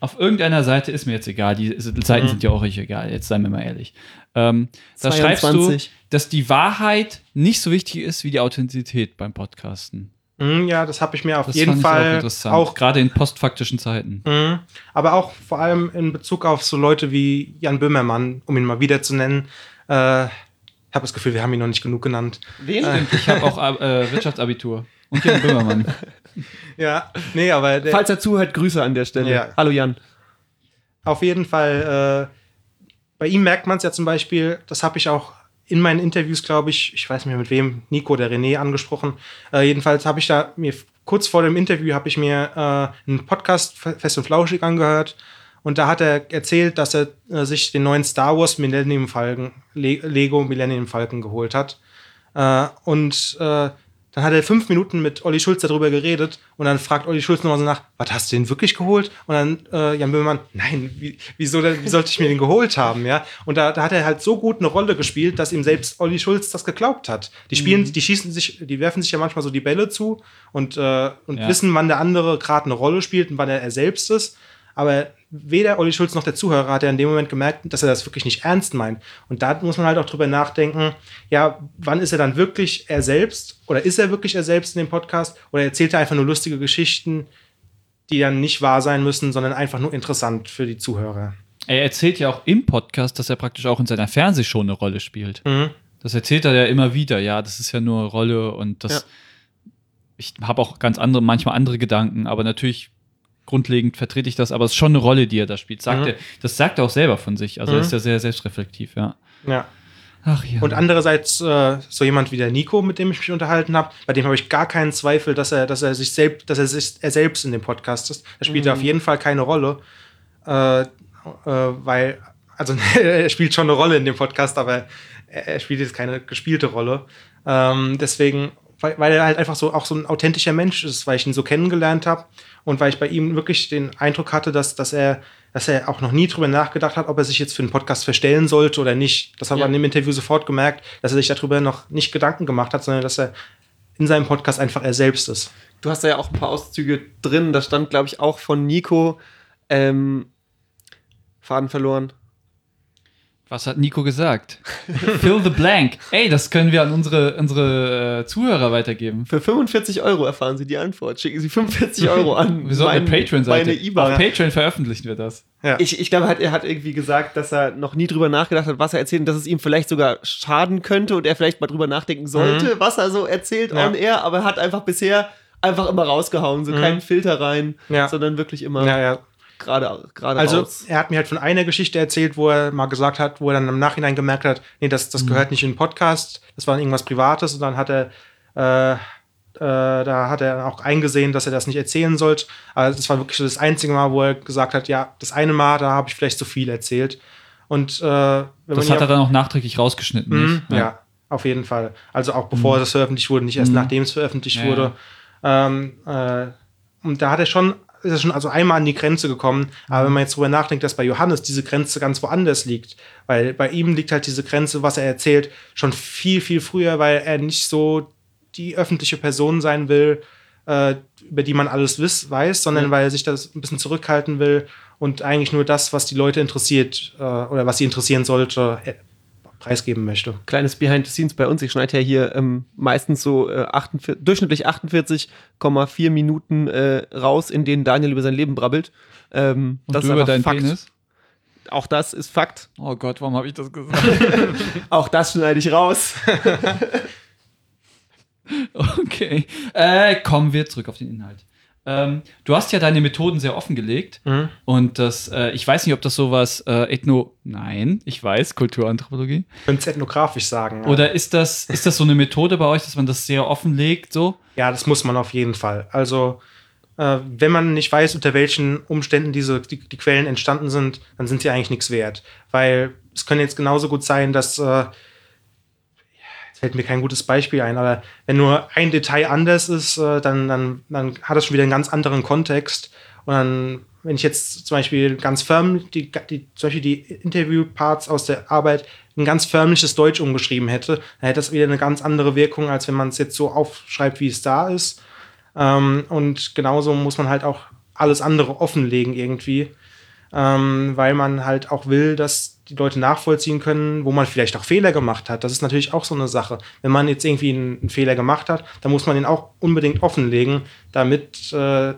auf irgendeiner Seite ist mir jetzt egal, die Seiten Mhm. sind ja auch euch egal, jetzt seien wir mal ehrlich. Ähm, da 22. schreibst du, dass die Wahrheit nicht so wichtig ist wie die Authentizität beim Podcasten. Mm, Ja, das habe ich mir auf Das jeden auch Fall interessant, auch gerade in postfaktischen Zeiten. Mhm. Aber auch vor allem in Bezug auf so Leute wie Jan Böhmermann, um ihn mal wieder zu nennen. Äh, ich habe das Gefühl, wir haben ihn noch nicht genug genannt. Wen? Stimmt, ich habe auch äh, Wirtschaftsabitur. Und Jan Böhmermann. Ja, nee, aber der, Falls er zuhört, Grüße an der Stelle. Ja. Hallo Jan. auf jeden Fall, äh, bei ihm merkt man es ja zum Beispiel, das habe ich auch in meinen Interviews, glaube ich, ich weiß nicht mehr mit wem, Nico oder René angesprochen. Äh, jedenfalls habe ich da mir kurz vor dem Interview habe ich mir äh, einen Podcast Fe- Fest und Flauschig angehört und da hat er erzählt, dass er äh, sich den neuen Star Wars Millennium Falcon Le Lego Millennium Falcon geholt hat äh, und äh, dann hat er fünf Minuten mit Olli Schulz darüber geredet und dann fragt Olli Schulz nochmal so nach, was hast du den wirklich geholt? Und dann äh, Jan Böhmermann, nein, wie, wieso denn, wie sollte ich mir den geholt haben? Ja? Und da, da hat er halt so gut eine Rolle gespielt, dass ihm selbst Olli Schulz das geglaubt hat. Die spielen, die schießen sich, die werfen sich ja manchmal so die Bälle zu und, äh, und Ja. wissen, wann der andere gerade eine Rolle spielt und wann er, er selbst ist. Aber weder Olli Schulz noch der Zuhörer hat ja in dem Moment gemerkt, dass er das wirklich nicht ernst meint. Und da muss man halt auch drüber nachdenken, ja, wann ist er dann wirklich er selbst? Oder ist er wirklich er selbst in dem Podcast? Oder erzählt er einfach nur lustige Geschichten, die dann nicht wahr sein müssen, sondern einfach nur interessant für die Zuhörer? Er erzählt ja auch im Podcast, dass er praktisch auch in seiner Fernsehshow eine Rolle spielt. Mhm. Das erzählt er ja immer wieder. Ja, das ist ja nur Rolle und das. Ja. Ich habe auch ganz andere, manchmal andere Gedanken, aber natürlich grundlegend vertrete ich das, aber es ist schon eine Rolle, die er da spielt. Sagt Mhm. er, das sagt er auch selber von sich. Also er Mhm. ist ja sehr selbstreflektiv, ja. Ja. Ach ja. Und andererseits äh, so jemand wie der Nico, mit dem ich mich unterhalten habe, bei dem habe ich gar keinen Zweifel, dass er, dass er sich selbst, dass er sich er selbst in dem Podcast ist. Er spielt Mhm. auf jeden Fall keine Rolle, äh, äh, weil also er spielt schon eine Rolle in dem Podcast, aber er, er spielt jetzt keine gespielte Rolle. Ähm, deswegen, weil, weil er halt einfach so auch so ein authentischer Mensch ist, weil ich ihn so kennengelernt habe und weil ich bei ihm wirklich den Eindruck hatte, dass, dass er dass er auch noch nie drüber nachgedacht hat, ob er sich jetzt für den Podcast verstellen sollte oder nicht. Das habe ich Ja. an dem Interview sofort gemerkt, dass er sich darüber noch nicht Gedanken gemacht hat, sondern dass er in seinem Podcast einfach er selbst ist. Du hast da ja auch ein paar Auszüge drin. Da stand, glaube ich, auch von Nico ähm, Faden verloren. Was hat Nico gesagt? Fill the blank. Ey, das können wir an unsere, unsere äh, Zuhörer weitergeben. Für 45 Euro erfahren Sie die Antwort. Schicken Sie 45 Euro an. Wir sollen eine Patreon-Seite. Meine Auf. Patreon veröffentlichen wir das. Ja. Ich, ich glaube, hat, er hat irgendwie gesagt, dass er noch nie drüber nachgedacht hat, was er erzählt und dass es ihm vielleicht sogar schaden könnte und er vielleicht mal drüber nachdenken sollte, was er so erzählt Ja. on air, aber er hat einfach bisher einfach immer rausgehauen, so keinen Filter rein, Ja. sondern wirklich immer ja, ja. Gerade gerade Also raus. er hat mir halt von einer Geschichte erzählt, wo er mal gesagt hat, wo er dann im Nachhinein gemerkt hat, nee, das, das gehört nicht in den Podcast, das war irgendwas Privates und dann hat er äh, äh, da hat er auch eingesehen, dass er das nicht erzählen sollte. Aber das war wirklich so das einzige Mal, wo er gesagt hat, ja, das eine Mal, da habe ich vielleicht zu viel erzählt. Und äh, wenn Das man hat er dann auch nachträglich rausgeschnitten. Mhm, nicht? ja. auf jeden Fall. Also auch bevor es veröffentlicht wurde, nicht erst nachdem es veröffentlicht Ja, wurde. Ähm, äh, und da hat er schon, ist er schon also einmal an die Grenze gekommen. Aber wenn man jetzt drüber nachdenkt, dass bei Johannes diese Grenze ganz woanders liegt, weil bei ihm liegt halt diese Grenze, was er erzählt, schon viel, viel früher, weil er nicht so die öffentliche Person sein will, äh, über die man alles wiss, weiß, sondern Ja. weil er sich das ein bisschen zurückhalten will und eigentlich nur das, was die Leute interessiert äh, oder was sie interessieren sollte, äh, preisgeben möchte. Kleines Behind the Scenes bei uns. Ich schneide ja hier ähm, meistens so äh, 48, durchschnittlich 48,4 Minuten äh, raus, in denen Daniel über sein Leben brabbelt. Ähm, Und das du ist über deinen Fakt. Penis? Auch das ist Fakt. Oh Gott, warum habe ich das gesagt? Auch das schneide ich raus. okay. Äh, kommen wir zurück auf den Inhalt. Ähm, du hast ja deine Methoden sehr offengelegt. Mhm. Und das, äh, ich weiß nicht, ob das sowas äh, Ethno. Nein, ich weiß, Kulturanthropologie. Könnte es ethnografisch sagen. ja. Oder ist das, ist das so eine Methode bei euch, dass man das sehr offenlegt, so? Ja, das muss man auf jeden Fall. Also, äh, wenn man nicht weiß, unter welchen Umständen diese, die, die Quellen entstanden sind, dann sind sie eigentlich nichts wert. Weil es könnte jetzt genauso gut sein, dass, äh, fällt mir kein gutes Beispiel ein, aber wenn nur ein Detail anders ist, äh, dann, dann, dann hat das schon wieder einen ganz anderen Kontext. Und dann, wenn ich jetzt zum Beispiel ganz firm, die, die, zum Beispiel die Interviewparts aus der Arbeit ein ganz förmliches Deutsch umgeschrieben hätte, dann hätte das wieder eine ganz andere Wirkung, als wenn man es jetzt so aufschreibt, wie es da ist. Ähm, und genauso muss man halt auch alles andere offenlegen irgendwie, ähm, weil man halt auch will, dass die Leute nachvollziehen können, wo man vielleicht auch Fehler gemacht hat. Das ist natürlich auch so eine Sache. Wenn man jetzt irgendwie einen, einen Fehler gemacht hat, dann muss man den auch unbedingt offenlegen, damit, äh,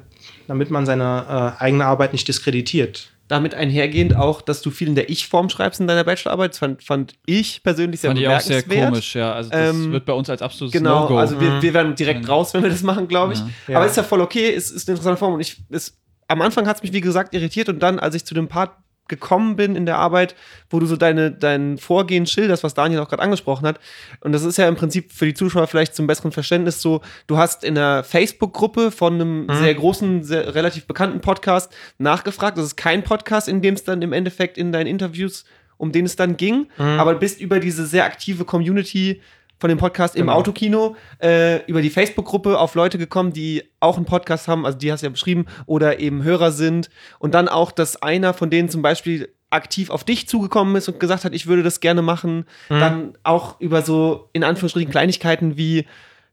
damit man seine äh, eigene Arbeit nicht diskreditiert. Damit einhergehend auch, dass du viel in der Ich-Form schreibst in deiner Bachelorarbeit. Das fand, fand ich persönlich sehr Fand ich auch sehr bemerkenswert. komisch, ja. Also das Ähm, wird bei uns als absolutes Genau, No-Go. also wir, wir werden direkt raus, wenn wir das machen, glaube ich. Ja. Ja. Aber ist ja voll okay, ist, ist eine interessante Form. Und ich, ist, am Anfang hat es mich, wie gesagt, irritiert und dann, als ich zu dem Part gekommen bin in der Arbeit, wo du so deine, dein Vorgehen schilderst, was Daniel auch gerade angesprochen hat. Und das ist ja im Prinzip für die Zuschauer vielleicht zum besseren Verständnis so, du hast in einer Facebook-Gruppe von einem sehr großen, sehr relativ bekannten Podcast nachgefragt. Das ist kein Podcast, in dem es dann im Endeffekt in deinen Interviews, um den es dann ging, aber bist über diese sehr aktive Community von dem Podcast im Genau. Autokino äh, über die Facebook-Gruppe auf Leute gekommen, die auch einen Podcast haben, also die hast du ja beschrieben, oder eben Hörer sind. Und dann auch, dass einer von denen zum Beispiel aktiv auf dich zugekommen ist und gesagt hat, ich würde das gerne machen. Dann auch über so, in Anführungsstrichen, Kleinigkeiten wie,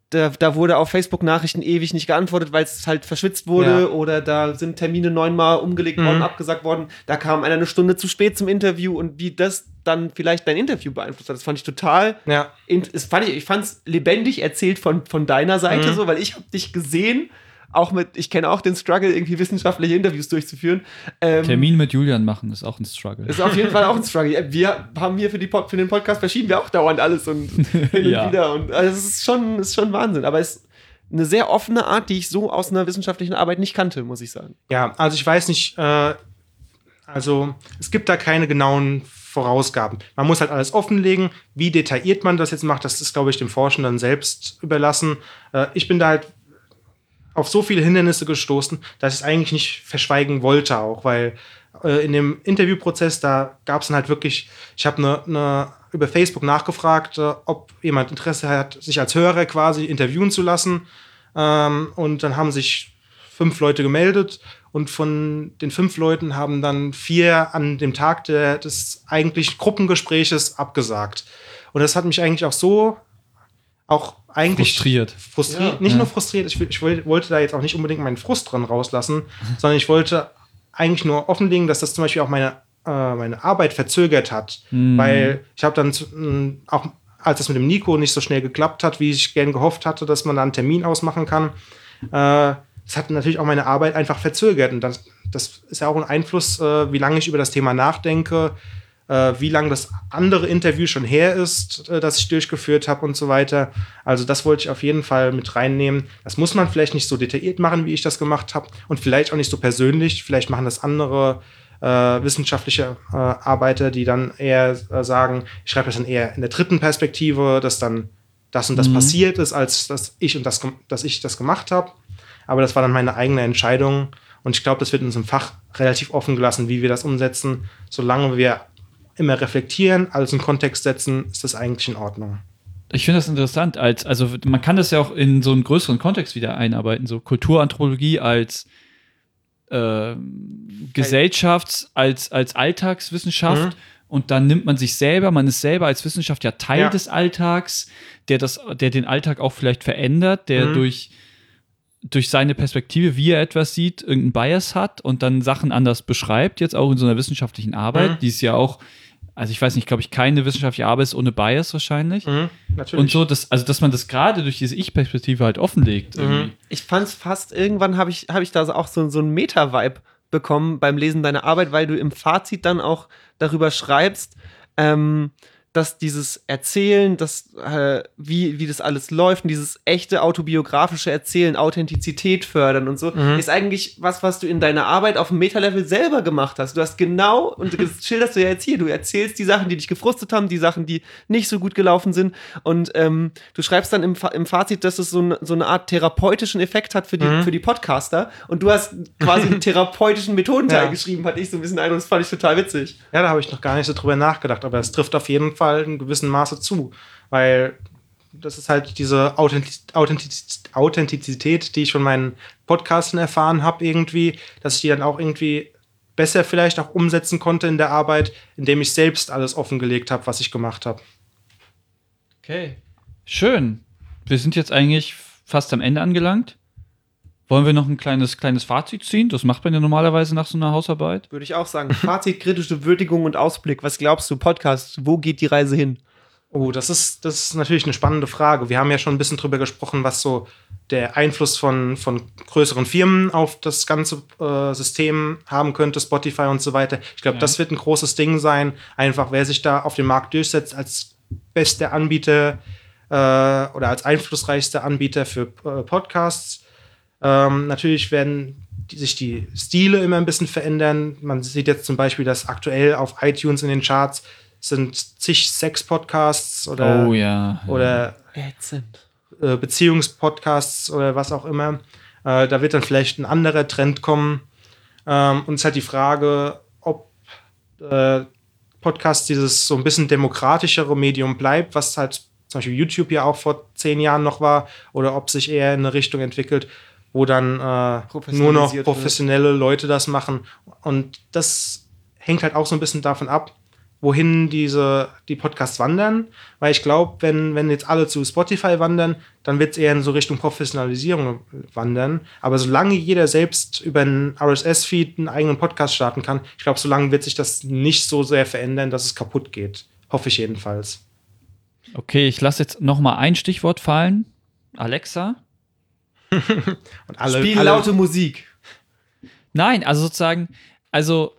da, da wurde auf Facebook-Nachrichten ewig nicht geantwortet, weil es halt verschwitzt wurde Ja. oder da sind Termine neunmal umgelegt worden, Mhm. abgesagt worden. Da kam einer eine Stunde zu spät zum Interview und wie das dann vielleicht dein Interview beeinflusst hat. Das fand ich total Ja. es fand ich, ich fand es lebendig erzählt von, von deiner Seite Mhm. so, weil ich habe dich gesehen, auch mit, ich kenne auch den Struggle, irgendwie wissenschaftliche Interviews durchzuführen. Ähm, Termin mit Julian machen ist auch ein Struggle. Ist auf jeden Fall auch ein Struggle. Ja, Wir haben hier für, die Pod, für den Podcast verschieben wir auch dauernd alles und hin Ja. und wieder. Und also es ist schon, es ist schon Wahnsinn. Aber es ist eine sehr offene Art, die ich so aus einer wissenschaftlichen Arbeit nicht kannte, muss ich sagen. Ja, also ich weiß nicht, äh, also es gibt da keine genauen Vorausgaben. Man muss halt alles offenlegen. Wie detailliert man das jetzt macht, das ist, glaube ich, dem Forschenden selbst überlassen. Äh, ich bin da halt auf so viele Hindernisse gestoßen, dass ich es eigentlich nicht verschweigen wollte auch, weil äh, in dem Interviewprozess, da gab es dann halt wirklich, ich habe ne, ne, über Facebook nachgefragt, äh, ob jemand Interesse hat, sich als Hörer quasi interviewen zu lassen. Ähm, und dann haben sich fünf Leute gemeldet und von den fünf Leuten haben dann vier an dem Tag der, des eigentlich Gruppengespräches abgesagt. Und das hat mich eigentlich auch so auch eigentlich Frustriert. frustriert, Ja. nicht Ja. nur frustriert, ich, ich wollte da jetzt auch nicht unbedingt meinen Frust dran rauslassen, sondern ich wollte eigentlich nur offenlegen, dass das zum Beispiel auch meine, äh, meine Arbeit verzögert hat. Mhm. Weil ich habe dann mh, auch, als es mit dem Nico nicht so schnell geklappt hat, wie ich gern gehofft hatte, dass man da einen Termin ausmachen kann, äh, das hat natürlich auch meine Arbeit einfach verzögert. Und das, das ist ja auch ein Einfluss, äh, wie lange ich über das Thema nachdenke, äh, wie lange das andere Interview schon her ist, äh, das ich durchgeführt habe und so weiter. Also das wollte ich auf jeden Fall mit reinnehmen. Das muss man vielleicht nicht so detailliert machen, wie ich das gemacht habe und vielleicht auch nicht so persönlich. Vielleicht machen das andere äh, wissenschaftliche äh, Arbeiter, die dann eher äh, sagen, ich schreibe das dann eher in der dritten Perspektive, dass dann das und das passiert ist, als dass ich und das, dass ich das gemacht habe. Aber das war dann meine eigene Entscheidung. Und ich glaube, das wird uns im Fach relativ offen gelassen, wie wir das umsetzen. Solange wir immer reflektieren, alles in Kontext setzen, ist das eigentlich in Ordnung. Ich finde das interessant, als, also man kann das ja auch in so einen größeren Kontext wieder einarbeiten, so Kulturanthropologie als ähm, Gesellschafts-, als, als Alltagswissenschaft Mhm. und dann nimmt man sich selber, man ist selber als Wissenschaft ja Teil Ja. des Alltags, der, das, der den Alltag auch vielleicht verändert, der Mhm. durch durch seine Perspektive, wie er etwas sieht, irgendeinen Bias hat und dann Sachen anders beschreibt, jetzt auch in so einer wissenschaftlichen Arbeit, Mhm. die ist ja auch, also ich weiß nicht, glaube ich, keine wissenschaftliche Arbeit ist ohne Bias wahrscheinlich. Mhm, natürlich. Und so, dass, also dass man das gerade durch diese Ich-Perspektive halt offenlegt. Irgendwie. Ich fand es fast, irgendwann habe ich, hab ich da so auch so, so einen Meta-Vibe bekommen beim Lesen deiner Arbeit, weil du im Fazit dann auch darüber schreibst, ähm, dass dieses Erzählen, das, äh, wie, wie das alles läuft und dieses echte autobiografische Erzählen, Authentizität fördern und so, ist eigentlich was, was du in deiner Arbeit auf dem Meta-Level selber gemacht hast. Du hast genau, und das schilderst du ja jetzt hier, du erzählst die Sachen, die dich gefrustet haben, die Sachen, die nicht so gut gelaufen sind und ähm, du schreibst dann im, im Fazit, dass es so, ein, so eine Art therapeutischen Effekt hat für die, für die Podcaster und du hast quasi einen therapeutischen Methodenteil Ja. geschrieben, hatte ich so ein bisschen Eindruck, das fand ich total witzig. Ja, da habe ich noch gar nicht so drüber nachgedacht, aber es trifft auf jeden Fall in gewissem Maße zu, weil das ist halt diese Authentiz Authentiz Authentizität, die ich von meinen Podcasten erfahren habe, irgendwie, dass ich die dann auch irgendwie besser vielleicht auch umsetzen konnte in der Arbeit, indem ich selbst alles offengelegt habe, was ich gemacht habe. Okay. Schön. Wir sind jetzt eigentlich fast am Ende angelangt. Wollen wir noch ein kleines, kleines Fazit ziehen? Das macht man ja normalerweise nach so einer Hausarbeit. Würde ich auch sagen. Fazit, kritische Würdigung und Ausblick. Was glaubst du, Podcast, wo geht die Reise hin? Oh, das ist, das ist natürlich eine spannende Frage. Wir haben ja schon ein bisschen drüber gesprochen, was so der Einfluss von, von größeren Firmen auf das ganze äh, System haben könnte, Spotify und so weiter. Ich glaube, Ja. das wird ein großes Ding sein. Einfach, wer sich da auf dem Markt durchsetzt als bester Anbieter äh, oder als einflussreichster Anbieter für äh, Podcasts. Ähm, natürlich werden die, sich die Stile immer ein bisschen verändern. Man sieht jetzt zum Beispiel, dass aktuell auf iTunes in den Charts sind zig Sex-Podcasts oder, oh ja. oder äh, Beziehungspodcasts oder was auch immer. Äh, da wird dann vielleicht ein anderer Trend kommen. Ähm, und es ist halt die Frage, ob äh, Podcast dieses so ein bisschen demokratischere Medium bleibt, was halt zum Beispiel YouTube ja auch vor zehn Jahren noch war, oder ob sich eher in eine Richtung entwickelt, wo dann äh, nur noch Professionalisiert wird. professionelle Leute das machen. Und das hängt halt auch so ein bisschen davon ab, wohin diese, die Podcasts wandern. Weil ich glaube, wenn, wenn jetzt alle zu Spotify wandern, dann wird es eher in so Richtung Professionalisierung wandern. Aber solange jeder selbst über einen RSS-Feed einen eigenen Podcast starten kann, ich glaube, solange wird sich das nicht so sehr verändern, dass es kaputt geht. Hoffe ich jedenfalls. Okay, ich lasse jetzt noch mal ein Stichwort fallen. Alexa. Und alle, Spiel alle, laute Musik. Nein, also sozusagen, also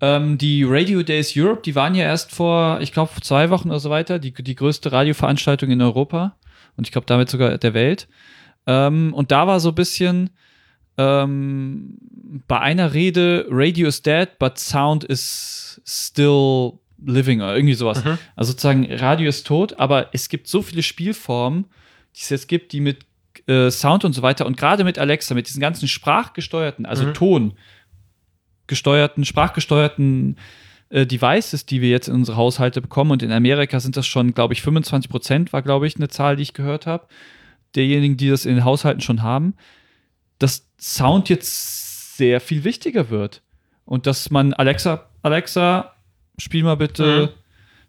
ähm, die Radio Days Europe, die waren ja erst vor, ich glaube, zwei Wochen oder so weiter, die, die größte Radioveranstaltung in Europa und ich glaube damit sogar der Welt. Ähm, und da war so ein bisschen ähm, bei einer Rede, Radio is dead, but sound is still living oder irgendwie sowas. Also sozusagen, Radio ist tot, aber es gibt so viele Spielformen, die es jetzt gibt, die mit äh, Sound und so weiter. Und gerade mit Alexa, mit diesen ganzen sprachgesteuerten, also Ton gesteuerten, sprachgesteuerten äh, Devices, die wir jetzt in unsere Haushalte bekommen und in Amerika sind das schon, glaube ich, 25 Prozent war, glaube ich, eine Zahl, die ich gehört habe, derjenigen, die das in den Haushalten schon haben, dass Sound jetzt sehr viel wichtiger wird. Und dass man Alexa, Alexa, spiel mal bitte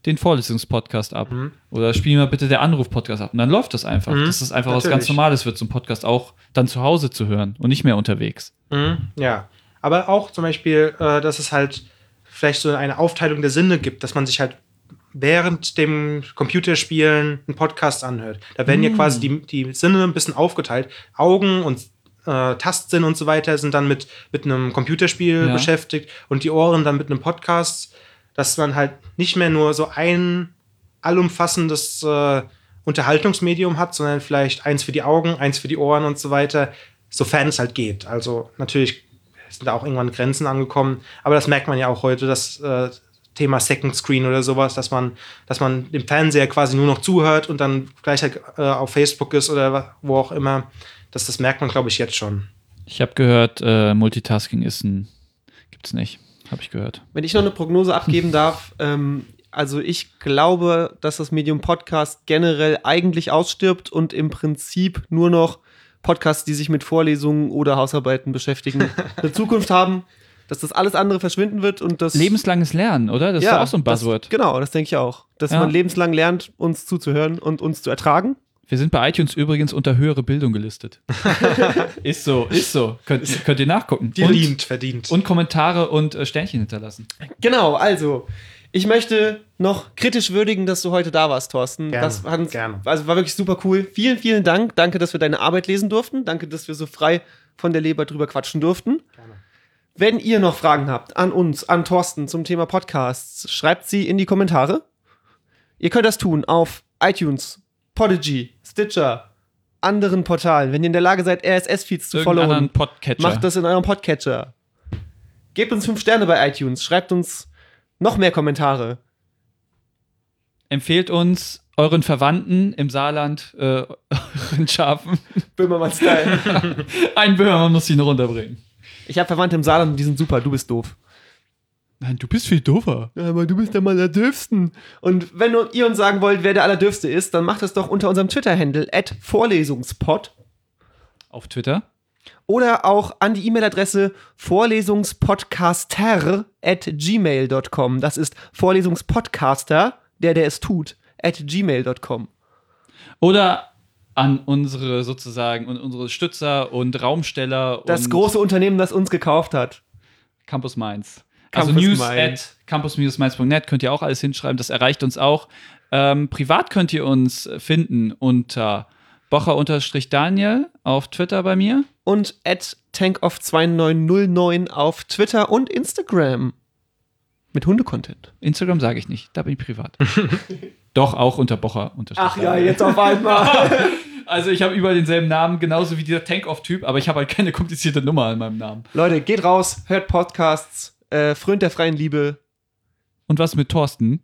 den Vorlesungspodcast ab Mhm. oder spiel mal bitte der Anruf-Podcast ab und dann läuft das einfach. Mhm, Dass das einfach was ganz natürlich. Normales wird, so ein Podcast auch dann zu Hause zu hören und nicht mehr unterwegs. Mhm, ja, aber auch zum Beispiel, äh, dass es halt vielleicht so eine Aufteilung der Sinne gibt, dass man sich halt während dem Computerspielen einen Podcast anhört. Da werden ja quasi die, die Sinne ein bisschen aufgeteilt. Augen und äh, Tastsinn und so weiter sind dann mit, mit einem Computerspiel Ja. beschäftigt und die Ohren dann mit einem Podcast, dass man halt nicht mehr nur so ein allumfassendes äh, Unterhaltungsmedium hat, sondern vielleicht eins für die Augen, eins für die Ohren und so weiter, sofern es halt geht. Also natürlich sind da auch irgendwann Grenzen angekommen, aber das merkt man ja auch heute, das äh, Thema Second Screen oder sowas, dass man, dass man dem Fernseher quasi nur noch zuhört und dann gleich halt, äh, auf Facebook ist oder wo auch immer. Das, das merkt man, glaube ich, jetzt schon. Ich habe gehört, äh, Multitasking ist ein, gibt's nicht, habe ich gehört. Wenn ich noch eine Prognose abgeben darf, ähm, also ich glaube, dass das Medium Podcast generell eigentlich ausstirbt und im Prinzip nur noch Podcasts, die sich mit Vorlesungen oder Hausarbeiten beschäftigen, eine Zukunft haben, dass das alles andere verschwinden wird und das Lebenslanges Lernen, oder? Das ist doch auch so ein Buzzword. Das, genau, das denke ich auch. Dass Ja. man lebenslang lernt, uns zuzuhören und uns zu ertragen. Wir sind bei iTunes übrigens unter höhere Bildung gelistet. ist so, ist so. Könnt, könnt ihr nachgucken. Verdient, verdient. Und Kommentare und äh, Sternchen hinterlassen. Genau, also, ich möchte noch kritisch würdigen, dass du heute da warst, Thorsten. Gerne, das hat uns, gerne. Also war wirklich super cool. Vielen, vielen Dank. Danke, dass wir deine Arbeit lesen durften. Danke, dass wir so frei von der Leber drüber quatschen durften. Gerne. Wenn ihr noch Fragen habt an uns, an Thorsten zum Thema Podcasts, schreibt sie in die Kommentare. Ihr könnt das tun auf iTunes, Podigy, Stitcher, anderen Portalen. Wenn ihr in der Lage seid, RSS-Feeds zu Podcatcher. macht das in eurem Podcatcher. Gebt uns fünf Sterne bei iTunes, schreibt uns noch mehr Kommentare. Empfehlt uns euren Verwandten im Saarland, äh, euren Schafen. Böhmermann-Style. Ein Böhmermann muss ihn runterbringen. ich habe Verwandte im Saarland und die sind super, du bist doof. Nein, du bist viel doofer. Ja, aber du bist der mal der Dürfsten. Und wenn ihr uns sagen wollt, wer der Allerdürfste ist, dann macht das doch unter unserem Twitter-Handle at Vorlesungspod Auf Twitter. oder auch an die E-Mail-Adresse vorlesungspodcaster at gmail.com. Das ist Vorlesungspodcaster, der, der es tut, at gmail.com. Oder an unsere sozusagen und unsere Stützer und Raumsteller Das und große Unternehmen, das uns gekauft hat. Campus Mainz. Also Campus news Mainz. at campus-mainz.net könnt ihr auch alles hinschreiben, das erreicht uns auch. Ähm, privat könnt ihr uns finden unter Bocher-Daniel auf Twitter bei mir. Und at tankoff2909 auf Twitter und Instagram. Mit Hundecontent. Instagram sage ich nicht, da bin ich privat. Doch, auch unter Bocher. Ach ja, jetzt auf einmal. Also ich habe überall denselben Namen, genauso wie dieser Tank-Off-Typ, aber ich habe halt keine komplizierte Nummer in meinem Namen. Leute, geht raus, hört Podcasts, äh, frönt der freien Liebe. Und was mit Thorsten?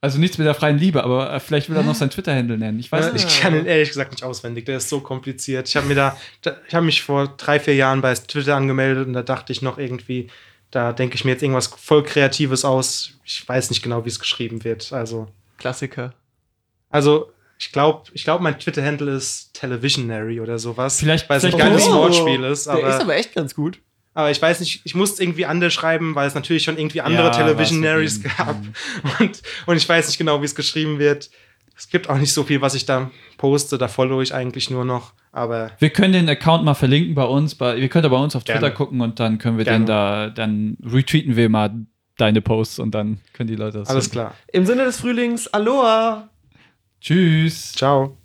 Also nichts mit der freien Liebe, aber äh, vielleicht will er noch sein Twitter-Handle nennen. Ich weiß Ja. nicht. Ich kann ihn ehrlich gesagt nicht auswendig, der ist so kompliziert. Ich habe mir da, ich habe mich vor drei, vier Jahren bei Twitter angemeldet und da dachte ich noch irgendwie, da denke ich mir jetzt irgendwas voll Kreatives aus. Ich weiß nicht genau, wie es geschrieben wird. Also, Klassiker. also ich glaube, ich glaub, mein Twitter-Handle ist Televisionary oder sowas. Vielleicht- weil es ein geiles kann- Wortspiel ist. Der ist Aber, aber echt ganz gut. Aber ich weiß nicht, ich musste irgendwie anders schreiben, weil es natürlich schon irgendwie andere Ja, Televisionaries gab. dem- Und, und ich weiß nicht genau, wie es geschrieben wird. Es gibt auch nicht so viel, was ich da poste. Da follow ich eigentlich nur noch. Aber Wir können den Account mal verlinken bei uns. Bei, ihr könnt ja bei uns auf Twitter Gerne. gucken und dann können wir Gerne. den da, dann retweeten wir mal deine Posts und dann können die Leute das alles finden. klar. Im Sinne des Frühlings, Aloha! Tschüss. Ciao.